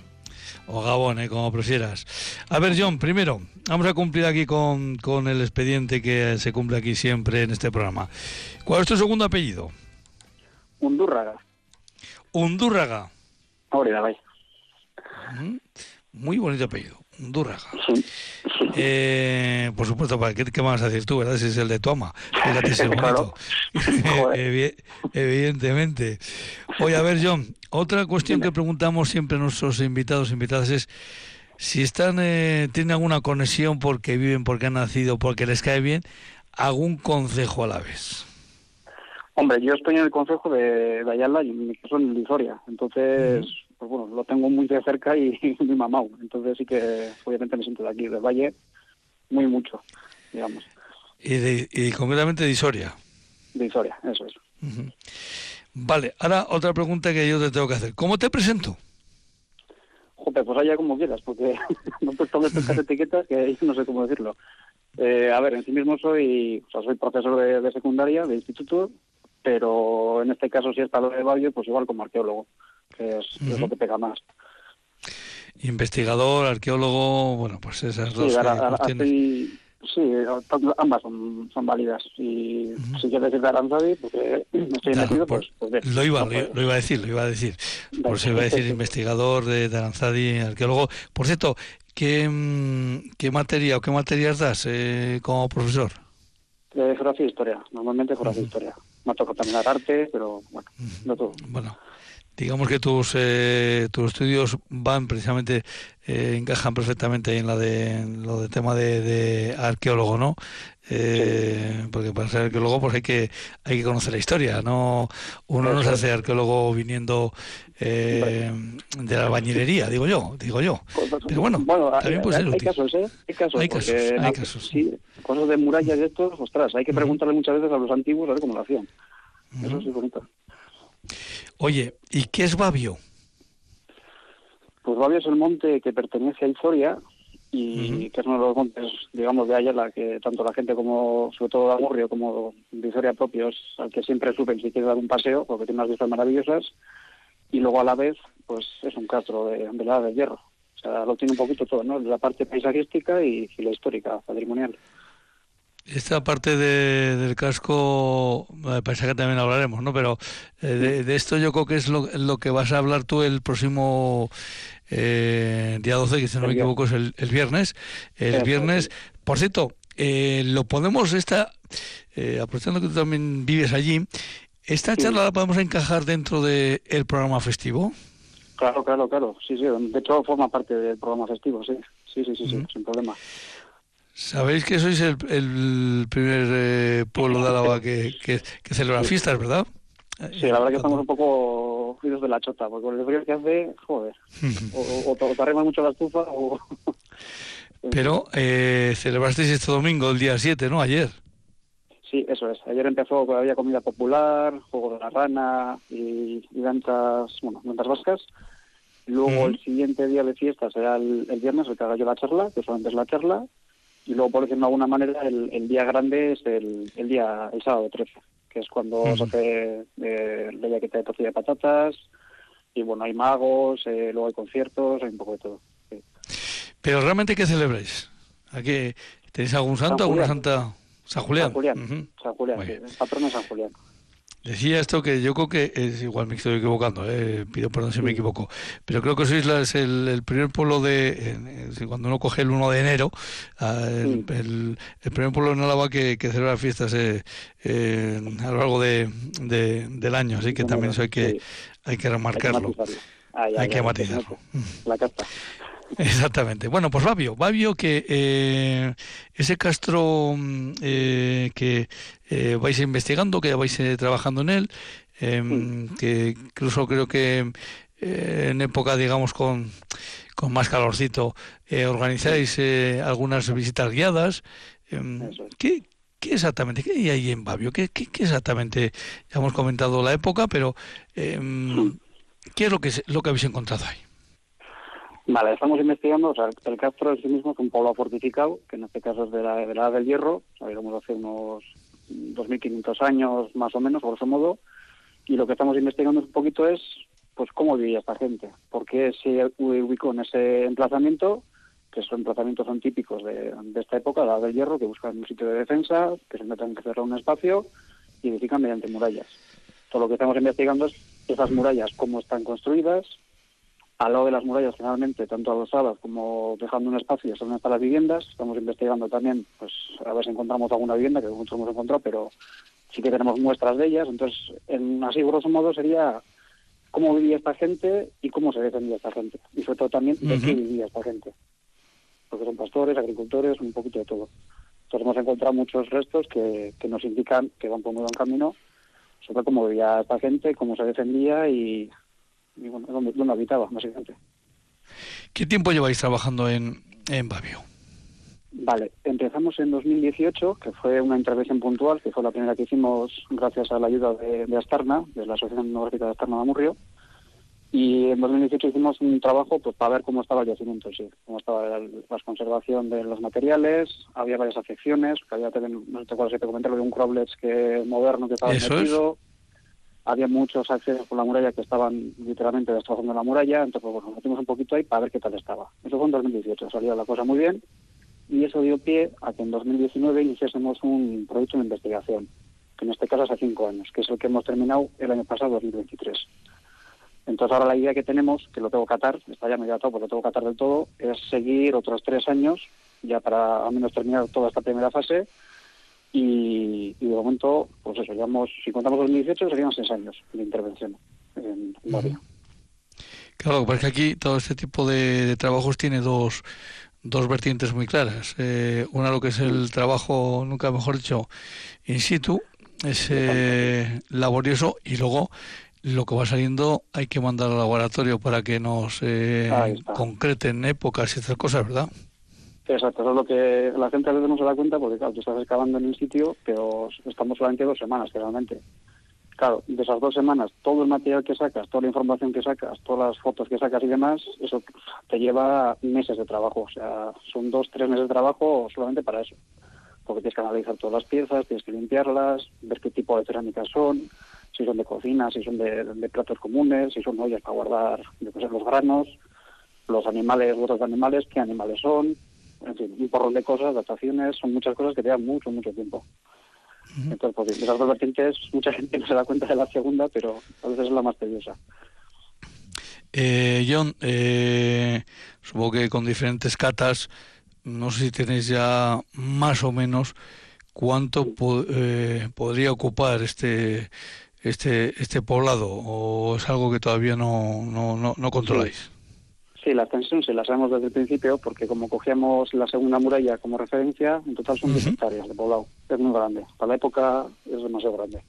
O Gabón, eh, como prefieras. A ver, John, primero, vamos a cumplir aquí con, con el expediente que se cumple aquí siempre en este programa. ¿Cuál es tu segundo apellido? Undurraga. Undúrraga. Ahora. Mm, Muy bonito apellido, Undúrraga. Sí. Eh, por supuesto, ¿para qué, qué vas a decir tú, verdad? Si es el de tu ama. Fíjate bonito. Evidentemente. Oye, a ver, John, otra cuestión que preguntamos siempre a nuestros invitados invitadas es si están eh, tienen alguna conexión porque viven, porque han nacido, porque les cae bien, algún consejo a la vez. Hombre, yo estoy en el consejo de, de Ayala y en mi caso en Lizoria. Entonces, pues bueno, lo tengo muy de cerca y muy mamado. Entonces sí que obviamente me siento de aquí, del Valle, muy mucho, digamos. Y, de- y concretamente de Isoria. De Lizoria, eso es. Vale, ahora otra pregunta que yo te tengo que hacer. ¿Cómo te presento? Joder, pues allá como quieras, porque no he puesto tantas etiquetas que no sé cómo decirlo. Eh, a ver, en sí mismo soy, o sea, soy profesor de, de secundaria, de instituto, pero en este caso si es para lo de Valle, pues igual como arqueólogo, que es, es lo que pega más. Investigador, arqueólogo, bueno, pues esas dos Sí, ahora, sí, ambas son, son válidas. Y si quieres decir de Aranzadi, porque estoy Claro, metido, por- pues, pues lo iba, No lo, iba a decir, lo iba a decir. Por eso iba a decir investigador de, de Aranzadi, arqueólogo. Por cierto, ¿qué, mm, qué materia o qué materias das eh, como profesor? Eh, geografía e historia, normalmente geografía e historia. Me ha tocado también arte, pero bueno, no todo. Bueno, digamos que tus eh, tus estudios van precisamente eh, encajan perfectamente en la de en lo de tema de, de arqueólogo, ¿no? Eh, Porque para ser arqueólogo pues hay que hay que conocer la historia, no uno no se hace arqueólogo viniendo eh, de la albañilería, digo yo, digo yo. Pero bueno, hay, también puede hay- casos, ¿eh? Hay casos. Hay porque, casos, hay casos. Sí, cosas de murallas y estos, ostras, hay que preguntarle muchas veces a los antiguos a ver cómo lo hacían. Eso sí bonito. Oye, ¿y qué es Babio? Pues Babio es el monte que pertenece a Izoria y que es uno de los montes, digamos, de Ayala, que tanto la gente como, sobre todo de Amurrio, como de Izoria propios, al que siempre suben si quiere dar un paseo, porque tiene unas vistas maravillosas, y luego a la vez, pues es un castro de, de la del hierro. O sea, lo tiene un poquito todo, ¿no? La parte paisajística y, y la histórica, patrimonial. Esta parte de- del casco, eh, paisaje también hablaremos, ¿no? Pero eh, de, de esto yo creo que es lo, lo que vas a hablar tú el próximo eh, día 12, que si no me equivoco es el, el viernes. El viernes, por cierto, eh, lo podemos, esta, eh, aprovechando que tú también vives allí, esta Sí. charla la podemos encajar dentro del programa festivo. Claro, claro, claro. Sí, sí. De hecho, forma parte del programa festivo, sí. Sí, sí, sí, sí, sin problema. Sabéis que sois el, el primer eh, pueblo de Álava que, que, que celebra fiestas, ¿verdad? Sí, la verdad que estamos un poco ruidos de la chota, porque con el frío que hace, joder, o, o, o te arrimas mucho la estufa o... Pero eh, celebrasteis este domingo, el día 7, ¿no? Ayer. Sí, eso es. Ayer empezó, había comida popular, juego de la rana y, y danzas, bueno, danzas vascas. Luego el siguiente día de fiesta será el, el viernes, el que haga yo la charla, que solamente es la charla. Y luego, por decirlo de alguna manera, el, día grande es el, el día el sábado 13, que es cuando se hace eh, la yaqueta de tortilla de patatas, y bueno, hay magos, eh, luego hay conciertos, hay un poco de todo. Pero realmente, ¿qué celebráis? ¿Aquí tenéis algún santo, alguna santa? San Julián. San Julián, San Julián sí, patrón de San Julián. Decía esto que yo creo que es igual me estoy equivocando, eh, pido perdón si me equivoco, pero creo que sois es el, primer pueblo de, cuando uno coge el 1 de enero, ah, el, primer pueblo en Álava que, que celebra fiestas eh, a lo largo de, del año, así que también eso hay que, hay que remarcarlo. Hay que matizarlo. La carta. Exactamente. Bueno, pues Babio, Babio que eh, ese Castro mm, eh, que eh, vais investigando, que vais trabajando en él, em, que incluso creo que en época, digamos, con, con más calorcito, organizáis algunas visitas guiadas. Em, ¿qué, ¿Qué exactamente? ¿Qué hay ahí en Babio? ¿Qué, qué, exactamente? Ya hemos comentado la época, pero em, ¿qué es lo que, lo que habéis encontrado ahí? Vale, estamos investigando, o sea, el Castro en sí mismo es un pueblo fortificado, que en este caso es de la, edad del hierro, digamos hace unos 2.500 años más o menos, grosso modo, y lo que estamos investigando un poquito es pues cómo vivía esta gente, por qué se ubicó en ese emplazamiento, que esos emplazamientos son típicos de, esta época, la del hierro, que buscan un sitio de defensa, que se metan que cerrar un espacio y edifican mediante murallas. Todo lo que estamos investigando es esas murallas, cómo están construidas, al lado de las murallas generalmente, tanto adosadas como dejando un espacio donde están las viviendas. Estamos investigando también, pues a ver si encontramos alguna vivienda, que muchos hemos encontrado, pero sí que tenemos muestras de ellas. Entonces, en así grosso modo sería cómo vivía esta gente y cómo se defendía esta gente. Y sobre todo también de qué vivía esta gente. Porque son pastores, agricultores, un poquito de todo. Entonces hemos encontrado muchos restos que, que nos indican que van por muy buen camino sobre cómo vivía esta gente, cómo se defendía y y bueno, donde, habitaba, básicamente. ¿Qué tiempo lleváis trabajando en, en Babio? Vale, empezamos en 2018, que fue una intervención puntual, que fue la primera que hicimos gracias a la ayuda de, de Astarna, de la Asociación Etnográfica de Astarna de Amurrio, y en 2018 hicimos un trabajo pues para ver cómo estaba el yacimiento, sí, cómo estaba la, conservación de los materiales, había varias afecciones, que había, no sé si te comenté lo de un Croblets que moderno que estaba metido, había muchos accesos por la muralla que estaban literalmente destrozando la muralla, entonces pues, bueno, nos metimos un poquito ahí para ver qué tal estaba. Eso fue en 2018, salió la cosa muy bien y eso dio pie a que en 2019 iniciásemos un proyecto de investigación, que en este caso hace cinco años, que es el que hemos terminado el año pasado, 2023. Entonces ahora la idea que tenemos, que lo tengo que atar, está ya medio atado porque lo tengo que atar del todo, es seguir otros tres años, ya para al menos terminar toda esta primera fase, y, de momento, pues eso, llevamos, si contamos 2018, serían seis años de intervención en Guardia. Claro, porque aquí todo este tipo de, trabajos tiene dos, dos vertientes muy claras. Eh, una, lo que es el trabajo, nunca mejor dicho, in situ, es eh, laborioso, y luego lo que va saliendo hay que mandar al laboratorio para que nos eh, concreten épocas y estas cosas, ¿verdad? Exacto, eso es lo que la gente a veces no se da cuenta porque, claro, tú estás excavando en un sitio, pero estamos solamente dos semanas, realmente. Claro, de esas dos semanas, todo el material que sacas, toda la información que sacas, todas las fotos que sacas y demás, eso te lleva meses de trabajo. O sea, son dos, tres meses de trabajo solamente para eso. Porque tienes que analizar todas las piezas, tienes que limpiarlas, ver qué tipo de cerámicas son, si son de cocina, si son de, platos comunes, si son ollas para guardar los granos, los animales, otros animales, qué animales son, en fin, un porrón de cosas, adaptaciones, son muchas cosas que te dan mucho, mucho tiempo. Entonces, pues, de las dos vertientes, mucha gente no se da cuenta de la segunda, pero a veces es la más tediosa. Eh, John, eh, supongo que con diferentes catas, no sé si tenéis ya más o menos cuánto eh, podría ocupar este este este poblado o es algo que todavía no, no, no, no controláis. Sí, la extensión sí la sabemos desde el principio porque como cogíamos la segunda muralla como referencia, en total son 10 hectáreas de poblado. Es muy grande. Para la época es demasiado grande.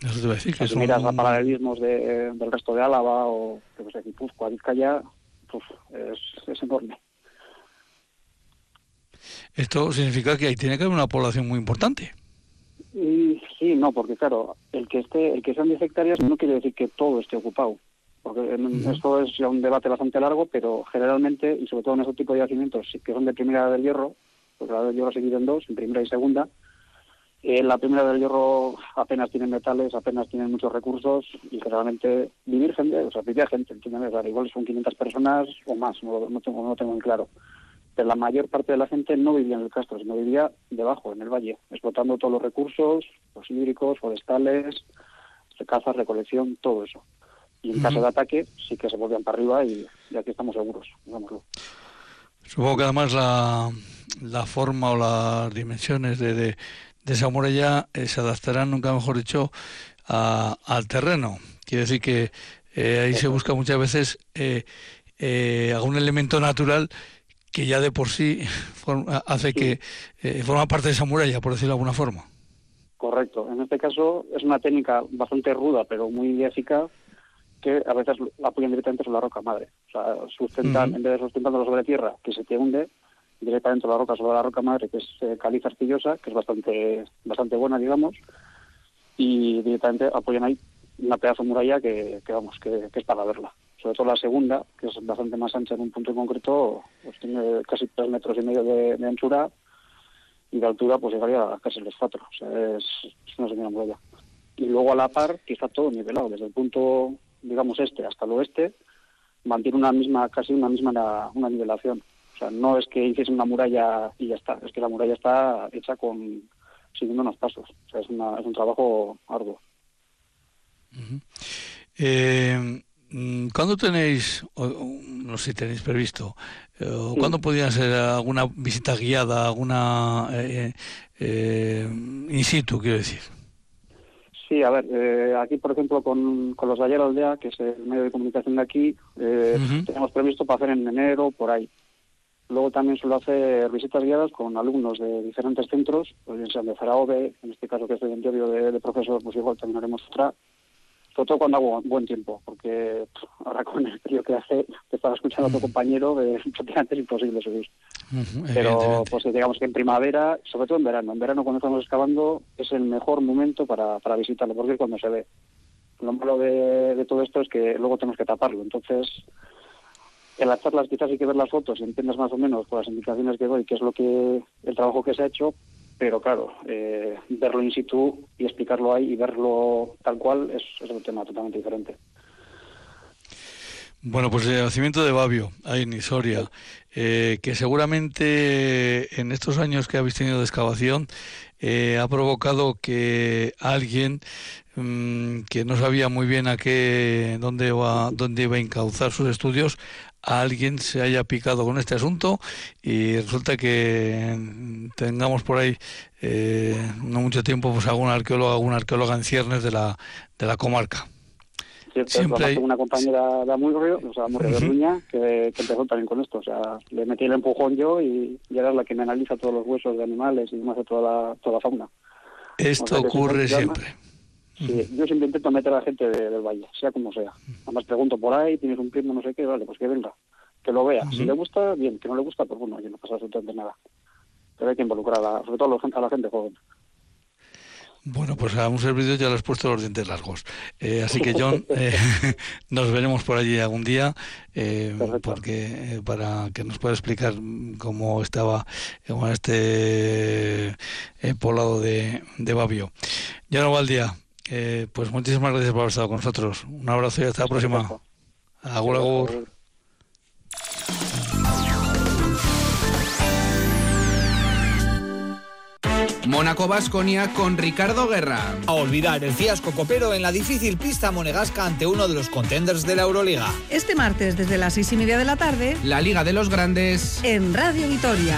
Eso te voy a decir que si miras a paralelismos de, del resto de Álava o que sé, Guipúzcoa, Vizcaya, pues, es, es enorme. Esto significa que ahí tiene que haber una población muy importante. sí, no, porque claro, el que esté, el que sean 10 hectáreas no quiere decir que todo esté ocupado porque esto es ya un debate bastante largo, pero generalmente, y sobre todo en este tipo de yacimientos que son de primera edad del hierro, porque la del hierro se divide en dos, en primera y segunda. Eh, la primera del hierro apenas tiene metales, apenas tiene muchos recursos y generalmente vivir gente, o sea, vivía gente, o sea, igual son 500 personas o más, no, no tengo, no tengo muy claro. Pero la mayor parte de la gente no vivía en el castro, sino vivía debajo, en el valle, explotando todos los recursos, los hídricos, forestales, caza, recolección, todo eso. Y en caso de ataque sí que se volvían para arriba y, y aquí estamos seguros, digámoslo. Supongo que además la, la forma o las dimensiones de, de, de esa muralla eh, se adaptarán, nunca mejor dicho, a, al terreno. Quiere decir que eh, ahí se busca muchas veces eh, eh, algún elemento natural que ya de por sí forma, hace que eh, forma parte de esa muralla, por decirlo de alguna forma. Correcto. En este caso es una técnica bastante ruda, pero muy eficaz, que a veces apoyan directamente sobre la roca madre. O sea, sustentan, Ujú. en vez de sustentándolo sobre tierra, que se te hunde, directamente la roca sobre la roca madre, que es eh, caliza arcillosa, que es bastante bastante buena, digamos, y directamente apoyan ahí una pedazo de muralla que, que vamos, que, que es para verla. Sobre todo la segunda, que es bastante más ancha en un punto en concreto, pues tiene casi tres metros y medio de, de anchura y de altura pues llegaría a casi los cuatro. O sea, es, es una señora muralla. Y luego a la par, que está todo nivelado, desde el punto, digamos, este hasta el oeste, mantiene una misma, casi una misma una nivelación. O sea, no es que hiciese una muralla y ya está, es que la muralla está hecha con siguiendo unos pasos. O sea, es, una, es un trabajo arduo. Ujú. Eh, mm, ¿Cuándo tenéis, o- no sé si tenéis previsto, eh, o Sí. cuándo podría ser alguna visita guiada, alguna eh, eh, in situ, quiero decir? Sí, a ver, eh, aquí por ejemplo con, con los ayer aldea, que es el medio de comunicación de aquí, eh, tenemos previsto para hacer en enero, por ahí. Luego también suelo hacer visitas guiadas con alumnos de diferentes centros, pues bien sean de Zaragoza, en este caso que estoy en teoría de, de profesor, pues igual también haremos otra. Sobre todo cuando hago buen tiempo, porque pff, ahora con el frío que hace, que estaba escuchando a tu compañero, eh, prácticamente es imposible subir. Pero pues digamos que en primavera, sobre todo en verano, en verano cuando estamos excavando es el mejor momento para, para visitarlo, porque es cuando se ve. Lo malo de, de todo esto es que luego tenemos que taparlo, entonces en las charlas quizás hay que ver las fotos y entiendes más o menos por las indicaciones que doy qué es lo que el trabajo que se ha hecho, pero claro, eh, verlo in situ y explicarlo ahí y verlo tal cual es, un tema totalmente diferente. Bueno, pues el nacimiento de Babio, ahí en Isoria, eh, que seguramente en estos años que habéis tenido de excavación eh, ha provocado que alguien mm, que no sabía muy bien a qué, dónde dónde iba a encauzar sus estudios, a alguien se haya picado con este asunto y resulta que tengamos por ahí eh, no mucho tiempo pues algún arqueólogo, alguna arqueóloga en ciernes de la, de la comarca. Cierto, Siempre hay- una compañera de Amurrio, o sea, Amurrio de. Ruña, que, que empezó también con esto. O sea, le metí el empujón yo y, y ahora es la que me analiza todos los huesos de animales y demás de toda la, toda la fauna. Esto O sea que ocurre siempre- siempre. Sí, yo siempre intento meter a la gente de- del valle, sea como sea. Además pregunto por ahí, tienes un primo, no sé qué, vale, pues que venga, que lo vea. Si le gusta, bien, que no le gusta, pues bueno, oye, no pasa absolutamente nada. Pero hay que involucrar, a, sobre todo a la gente- a la gente joven. Bueno, pues a un servidor ya le has puesto los dientes largos. Eh, así que, John, eh, nos veremos por allí algún día eh, porque para que nos pueda explicar cómo estaba este poblado de, de Babio. John Valdía, eh, pues muchísimas gracias por haber estado con nosotros. Un abrazo y hasta la próxima. Agur, agur. Mónaco Basconia con Ricardo Guerra. A olvidar el fiasco copero en la difícil pista monegasca ante uno de los contenders de la Euroliga. Este martes desde las seis y media de la tarde La Liga de los Grandes. en Radio Vitoria.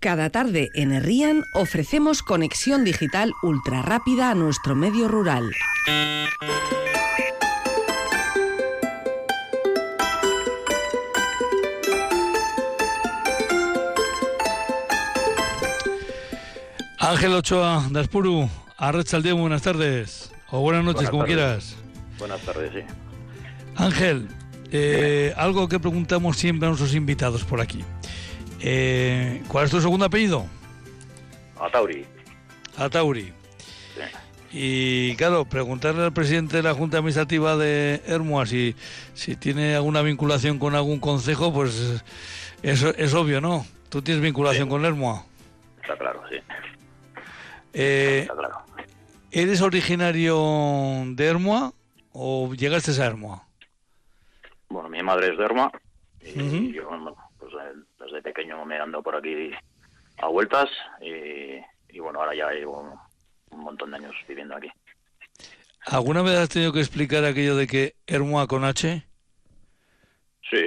Cada tarde en Herrian ofrecemos conexión digital ultra rápida a nuestro medio rural. Ángel Ochoa, Daspuru, Arrachaldeón, buenas tardes. O buenas noches, Buenas como tardes. quieras. Buenas tardes, sí. Ángel, eh, algo que preguntamos siempre a nuestros invitados por aquí. Eh, ¿Cuál es tu segundo apellido? Atauri. a Tauri. Y claro, preguntarle al presidente de la Junta Administrativa de Hermoa si, si tiene alguna vinculación con algún concejo, pues eso es obvio, ¿no? Tú tienes vinculación con Hermoa. Está claro, sí. Eh, Está claro. ¿Eres originario de Hermoa o llegaste a Hermoa? Bueno, mi madre es de Herma y yo, bueno, desde pequeño me ando por aquí a vueltas y, y bueno, ahora ya llevo un, un montón de años viviendo aquí. ¿Alguna vez has tenido que explicar aquello de que Hermoa con H? Sí,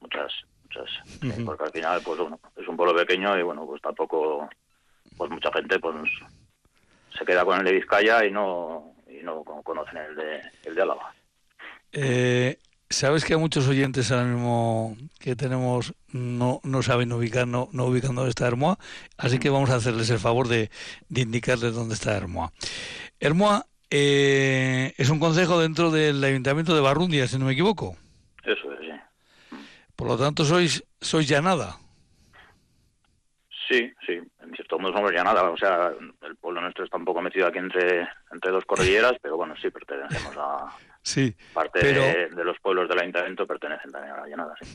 muchas, muchas. Porque al final, pues bueno, es un pueblo pequeño y bueno, pues tampoco, pues mucha gente pues se queda con el de Vizcaya y no y no con- conocen el de el de Álava. Eh, Sabes que a muchos oyentes ahora mismo que tenemos no, no saben ubicar, no, no ubican dónde está Hermoa, así que vamos a hacerles el favor de, de indicarles dónde está Hermoa. Hermoa eh, es un concejo dentro del Ayuntamiento de Barrundia, si no me equivoco. Eso es, sí. Por lo tanto, sois, sois llanada. Sí, sí, en cierto modo somos ya nada, o sea, el pueblo nuestro está un poco metido aquí entre, entre dos cordilleras, pero bueno, sí, pertenecemos a Sí, parte pero- de, de los pueblos del ayuntamiento, pertenecen también a la llanada, sí.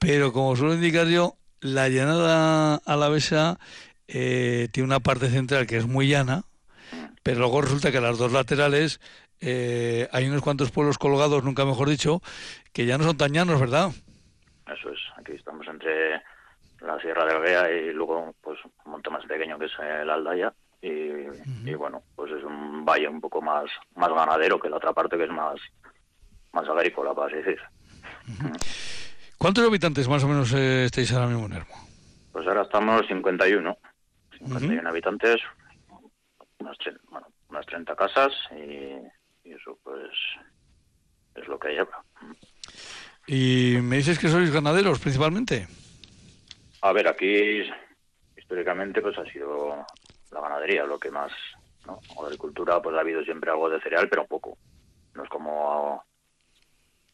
Pero como suelo indicar yo, la llanada alavesa eh, tiene una parte central que es muy llana, pero luego resulta que las dos laterales eh, hay unos cuantos pueblos colgados, nunca mejor dicho, que ya no son tan llanos, ¿verdad? Eso es, aquí estamos entre la Sierra del Gea y luego pues un monte más pequeño que es el Aldaya y, y, bueno, pues es un valle un poco más más ganadero que la otra parte que es más más agrícola, para así decir. ¿Cuántos habitantes más o menos eh, estáis ahora mismo en Hermoa? Pues ahora estamos 51, 51 habitantes, unas, bueno, unas 30 casas y, y eso pues es lo que hay ahora. Y me dices que sois ganaderos principalmente. A ver, aquí históricamente pues ha sido la ganadería lo que más, ¿no? Agricultura pues ha habido siempre algo de cereal, pero poco. No es como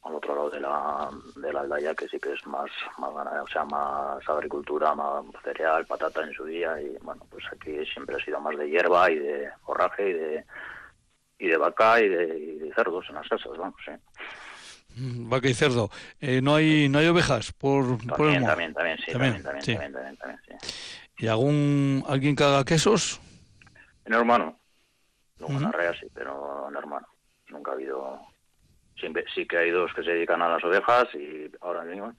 al otro lado de la, de la aldaya que sí que es más, más ganadera, o sea, más agricultura, más cereal, patata en su día y bueno, pues aquí siempre ha sido más de hierba y de forraje y de y de vaca y de, y de cerdos en las casas, vamos, sí. Mm, Vaca y cerdo. Eh, no hay no hay ovejas por, por También, Hermoa? también, también, sí, También, también, también, sí. también, también, también, sí. ¿Y algún alguien que haga quesos? En hermano. Luego en Ujú. arrea sí, pero en hermano. Nunca ha habido. Siempre, sí que hay dos que se dedican a las ovejas y ahora mismo,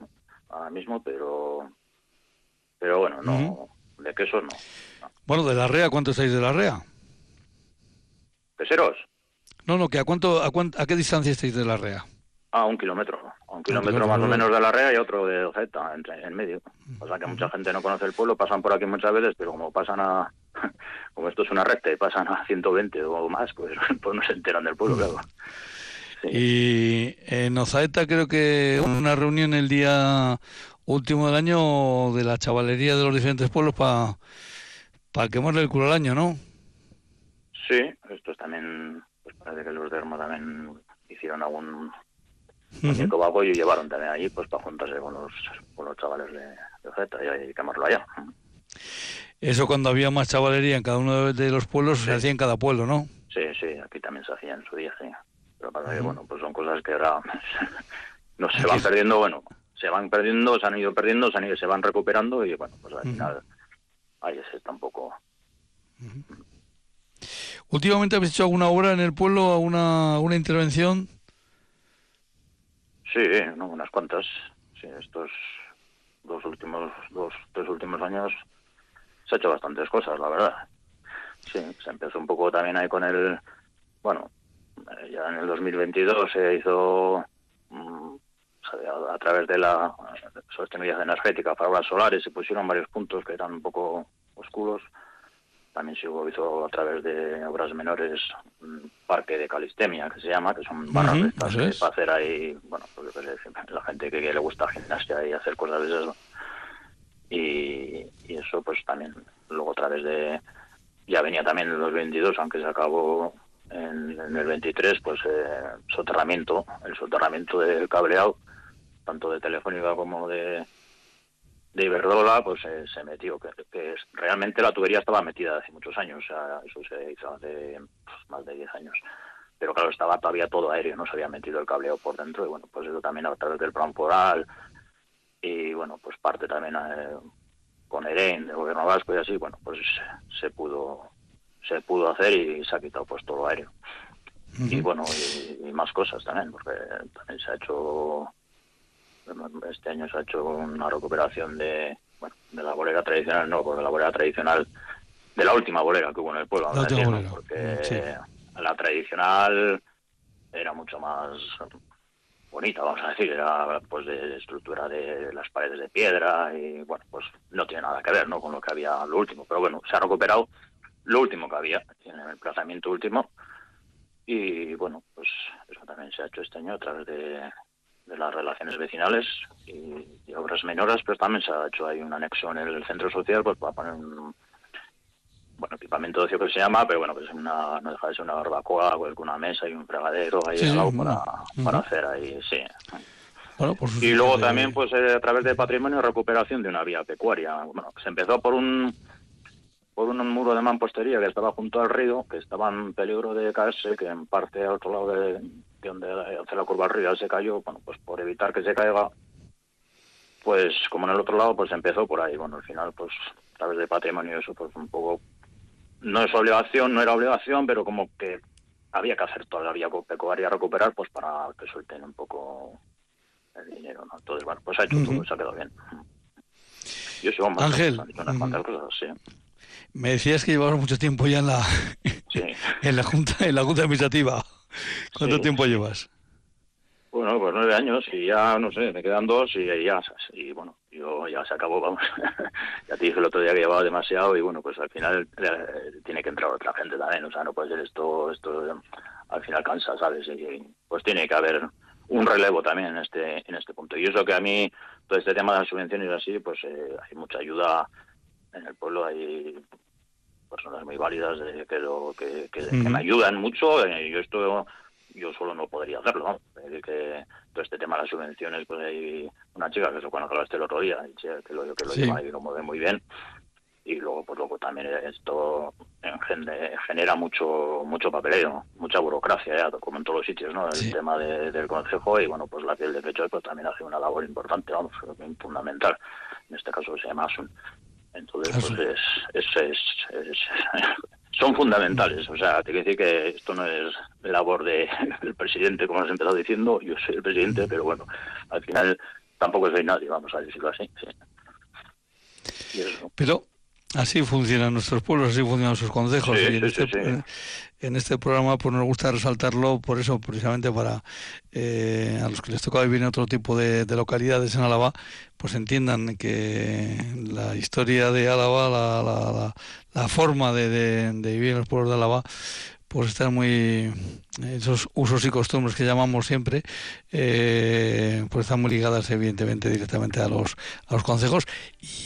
ahora mismo pero. Pero bueno, no. De quesos no. Bueno, de la REA, ¿cuánto estáis de la REA? ¿Peseros? No, no, que a cuánto, a cuánto, a qué distancia estáis de la REA. A un kilómetro. Un kilómetro más o ¿no? menos de la rea y otro de Ozeta, entre, en medio. O sea que mucha gente no conoce el pueblo, pasan por aquí muchas veces, pero como pasan a. Como esto es una recta y pasan a 120 o más, pues, pues no se enteran del pueblo, claro. Y en Ozaeta creo que una reunión el día último del año de la chavalería de los diferentes pueblos para quemarle el culo al año, ¿no? Sí, estos también, pues parece que los de Hermo también hicieron algún muñeco vago y llevaron también allí pues para juntarse con los, con los chavales de, de y, quemarlo allá. Eso cuando había más chavalería en cada uno de- los pueblos se hacía en cada pueblo, ¿no? Sí, sí, aquí también se hacía en su día, sí. Pero pasa que, bueno, pues son cosas que ahora no se van perdiendo, bueno, se van perdiendo, se han ido perdiendo, se, han ido, se van recuperando y, bueno, pues al final ahí se está un poco... Últimamente habéis hecho alguna obra en el pueblo, alguna, alguna intervención. Sí, no, unas cuantas. Sí, estos dos últimos, dos, tres últimos años se ha hecho bastantes cosas, la verdad. Sí, se empezó un poco también ahí con el, bueno, eh, ya en el 2022 se hizo mm, a, través de la sostenibilidad energética para solares, se pusieron varios puntos que eran un poco oscuros. También se hizo a través de obras menores un parque de calistemia, que se llama, que son barras de estas que para hacer ahí, bueno, pues la gente que, que le gusta gimnasia y hacer cosas de esas. Y, y eso pues también luego a través de ya venía también en los 22 aunque se acabó en, en el 23 pues eh, soterramiento el soterramiento del cableado tanto de telefónica como de de Iberdrola, pues eh, se metió, que, realmente la tubería estaba metida hace muchos años, o sea, eso se hizo hace pues, más de 10 años. Pero claro, estaba todavía todo aéreo, no se había metido el cableo por dentro, y bueno, pues eso también a través del plan foral, y bueno, pues parte también eh, con EREN, del gobierno vasco y así, bueno, pues se pudo se pudo hacer y se ha quitado pues todo lo aéreo. Y bueno, y, y más cosas también, porque también se ha hecho, este año se ha hecho una recuperación de, bueno, de la bolera tradicional, no, porque la bolera tradicional, de la última bolera que hubo en el pueblo, porque la tradicional era mucho más bonita, vamos a decir, era pues de estructura de las paredes de piedra y bueno, pues no tiene nada que ver, ¿no? Con lo que había lo último, pero bueno, se ha recuperado lo último que había en el emplazamiento último y bueno, pues eso también se ha hecho este año a través de, de las relaciones vecinales y, y obras menores, pero también se ha hecho ahí un anexo en el centro social pues para poner un bueno, equipamiento de ocio que se llama, pero bueno, pues una, no deja de ser una barbacoa con una mesa y un fregadero ahí Sí, al sí, lado bueno. para, para hacer ahí, sí. Bueno, Y luego de- también, pues eh, a través de patrimonio, recuperación de una vía pecuaria. Bueno, se empezó por un por un muro de mampostería que estaba junto al río, que estaba en peligro de caerse, que en parte al otro lado de, de donde hace la curva al río se cayó. Bueno, pues por evitar que se caiga, pues como en el otro lado, pues empezó por ahí. Bueno, al final, pues a través de patrimonio eso, pues un poco no es obligación, no era obligación, pero como que había que hacer toda la vía pecuaria recuperar, pues para que suelten un poco el dinero, ¿no? Entonces, bueno, pues ha hecho Ujú. todo, se ha quedado bien. Y eso, vamos, Ángel, unas cosas, sí. Me decías que llevabas mucho tiempo ya en la, en la junta, en la junta administrativa. ¿Cuánto Sí. tiempo llevas? Bueno, pues nueve años y ya, no sé, me quedan dos y ya, y bueno, yo ya se acabó, vamos. ya te dije el otro día que llevaba demasiado y bueno, pues al final eh, tiene que entrar otra gente también, o sea, no puede ser esto, esto al final cansa, ¿sabes? Y pues tiene que haber un relevo también en este en este punto. Y eso que a mí, todo este tema de las subvenciones y así, pues eh, hay mucha ayuda en el pueblo, hay personas muy válidas de, que, lo, que, que, que Ujú. me ayudan mucho. eh, yo esto yo solo no podría hacerlo. ¿no? Es decir, que todo este tema de las subvenciones, pues hay una chica que se que hablaste el otro día, que lo, que lo Sí. lleva y lo mueve muy bien. Y luego, pues luego también esto genera mucho mucho papeleo, mucha burocracia, ya, como en todos los sitios, ¿no? El tema de- del consejo y, bueno, pues la piel de pecho pues también hace una labor importante, vamos, fundamental. En este caso se llama ASUN. Entonces, pues es, es, es- es- son fundamentales. O sea, te quiero decir que esto no es labor de- del presidente, como has empezado diciendo. Yo soy el presidente, pero bueno, al final tampoco soy nadie, vamos a decirlo así. sí. Pero así funcionan nuestros pueblos, así funcionan nuestros consejos. Sí, sí, este, sí, sí. En- este programa pues nos gusta resaltarlo por eso, precisamente para eh, a los que les toca vivir en otro tipo de, de localidades en Álava, pues entiendan que la historia de Álava, la, la, la- forma de, de- de vivir en los pueblos de Álava, pues están muy esos usos y costumbres que llamamos siempre eh, pues están muy ligadas evidentemente directamente a los a los consejos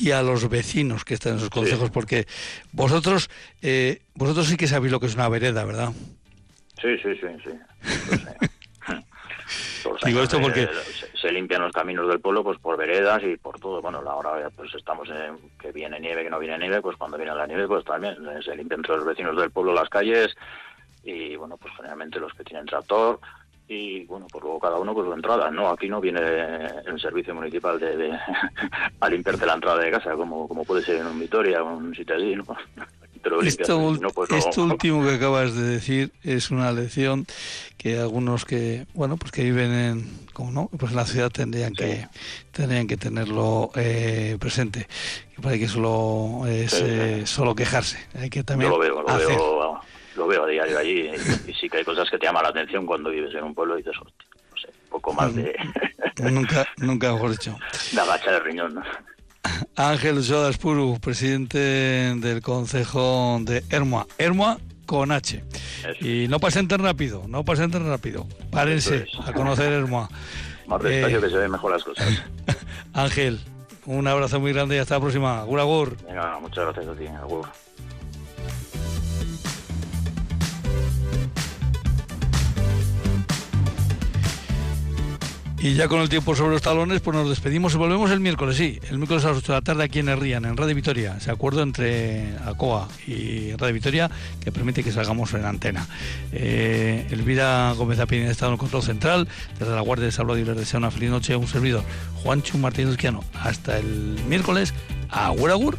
y a los vecinos que están en esos consejos porque vosotros eh, vosotros sí que sabéis lo que es una vereda verdad Sí, sí, sí, sí. Digo esto porque- eh, se, se limpian los caminos del pueblo pues por veredas y por todo. Bueno, ahora pues estamos en que viene nieve, que no viene nieve, pues cuando viene la nieve pues también eh, se limpian entre los vecinos del pueblo las calles y bueno, pues generalmente los que tienen tractor y bueno, pues luego cada uno con su entrada. No, aquí no viene el servicio municipal de, de- a limpiarte la entrada de casa como, como puede ser en un Vitoria o un sitio así, ¿no? Lo limpias, esto, no, pues no. esto último que acabas de decir es una lección que algunos que bueno pues que viven en como no pues en la ciudad tendrían que tendrían que tenerlo eh, presente que parece que solo es Sí, sí. eh, solo quejarse hay que también Yo lo veo, lo hacer. veo, lo veo a diario allí y, y sí que hay cosas que te llaman la atención cuando vives en un pueblo y dices, hostia, no sé, un poco más de, nunca nunca mejor dicho de agachar el riñón. ¿no? Ángel Sodas Puru, presidente del Consejo de Hermoa. Hermoa con H. Y no pasen tan rápido, no pasen tan rápido. Párense a conocer Hermoa. Más despacio Eh, que se ven mejor las cosas. Ángel, un abrazo muy grande y hasta la próxima. Agur, agur. Venga, muchas gracias a ti, Agur. Y ya con el tiempo sobre los talones, pues nos despedimos y volvemos el miércoles, sí, el miércoles a las 8 de la tarde aquí en Herrían, en Radio Vitoria. Se acuerdo entre ACOA y Radio Vitoria que permite que salgamos en antena. Eh, Elvira Gómez Apien está en el control central, desde la Guardia de Salud y les desea una feliz noche, un servidor, Juancho Martínez Quiano. Hasta el miércoles, agur agur.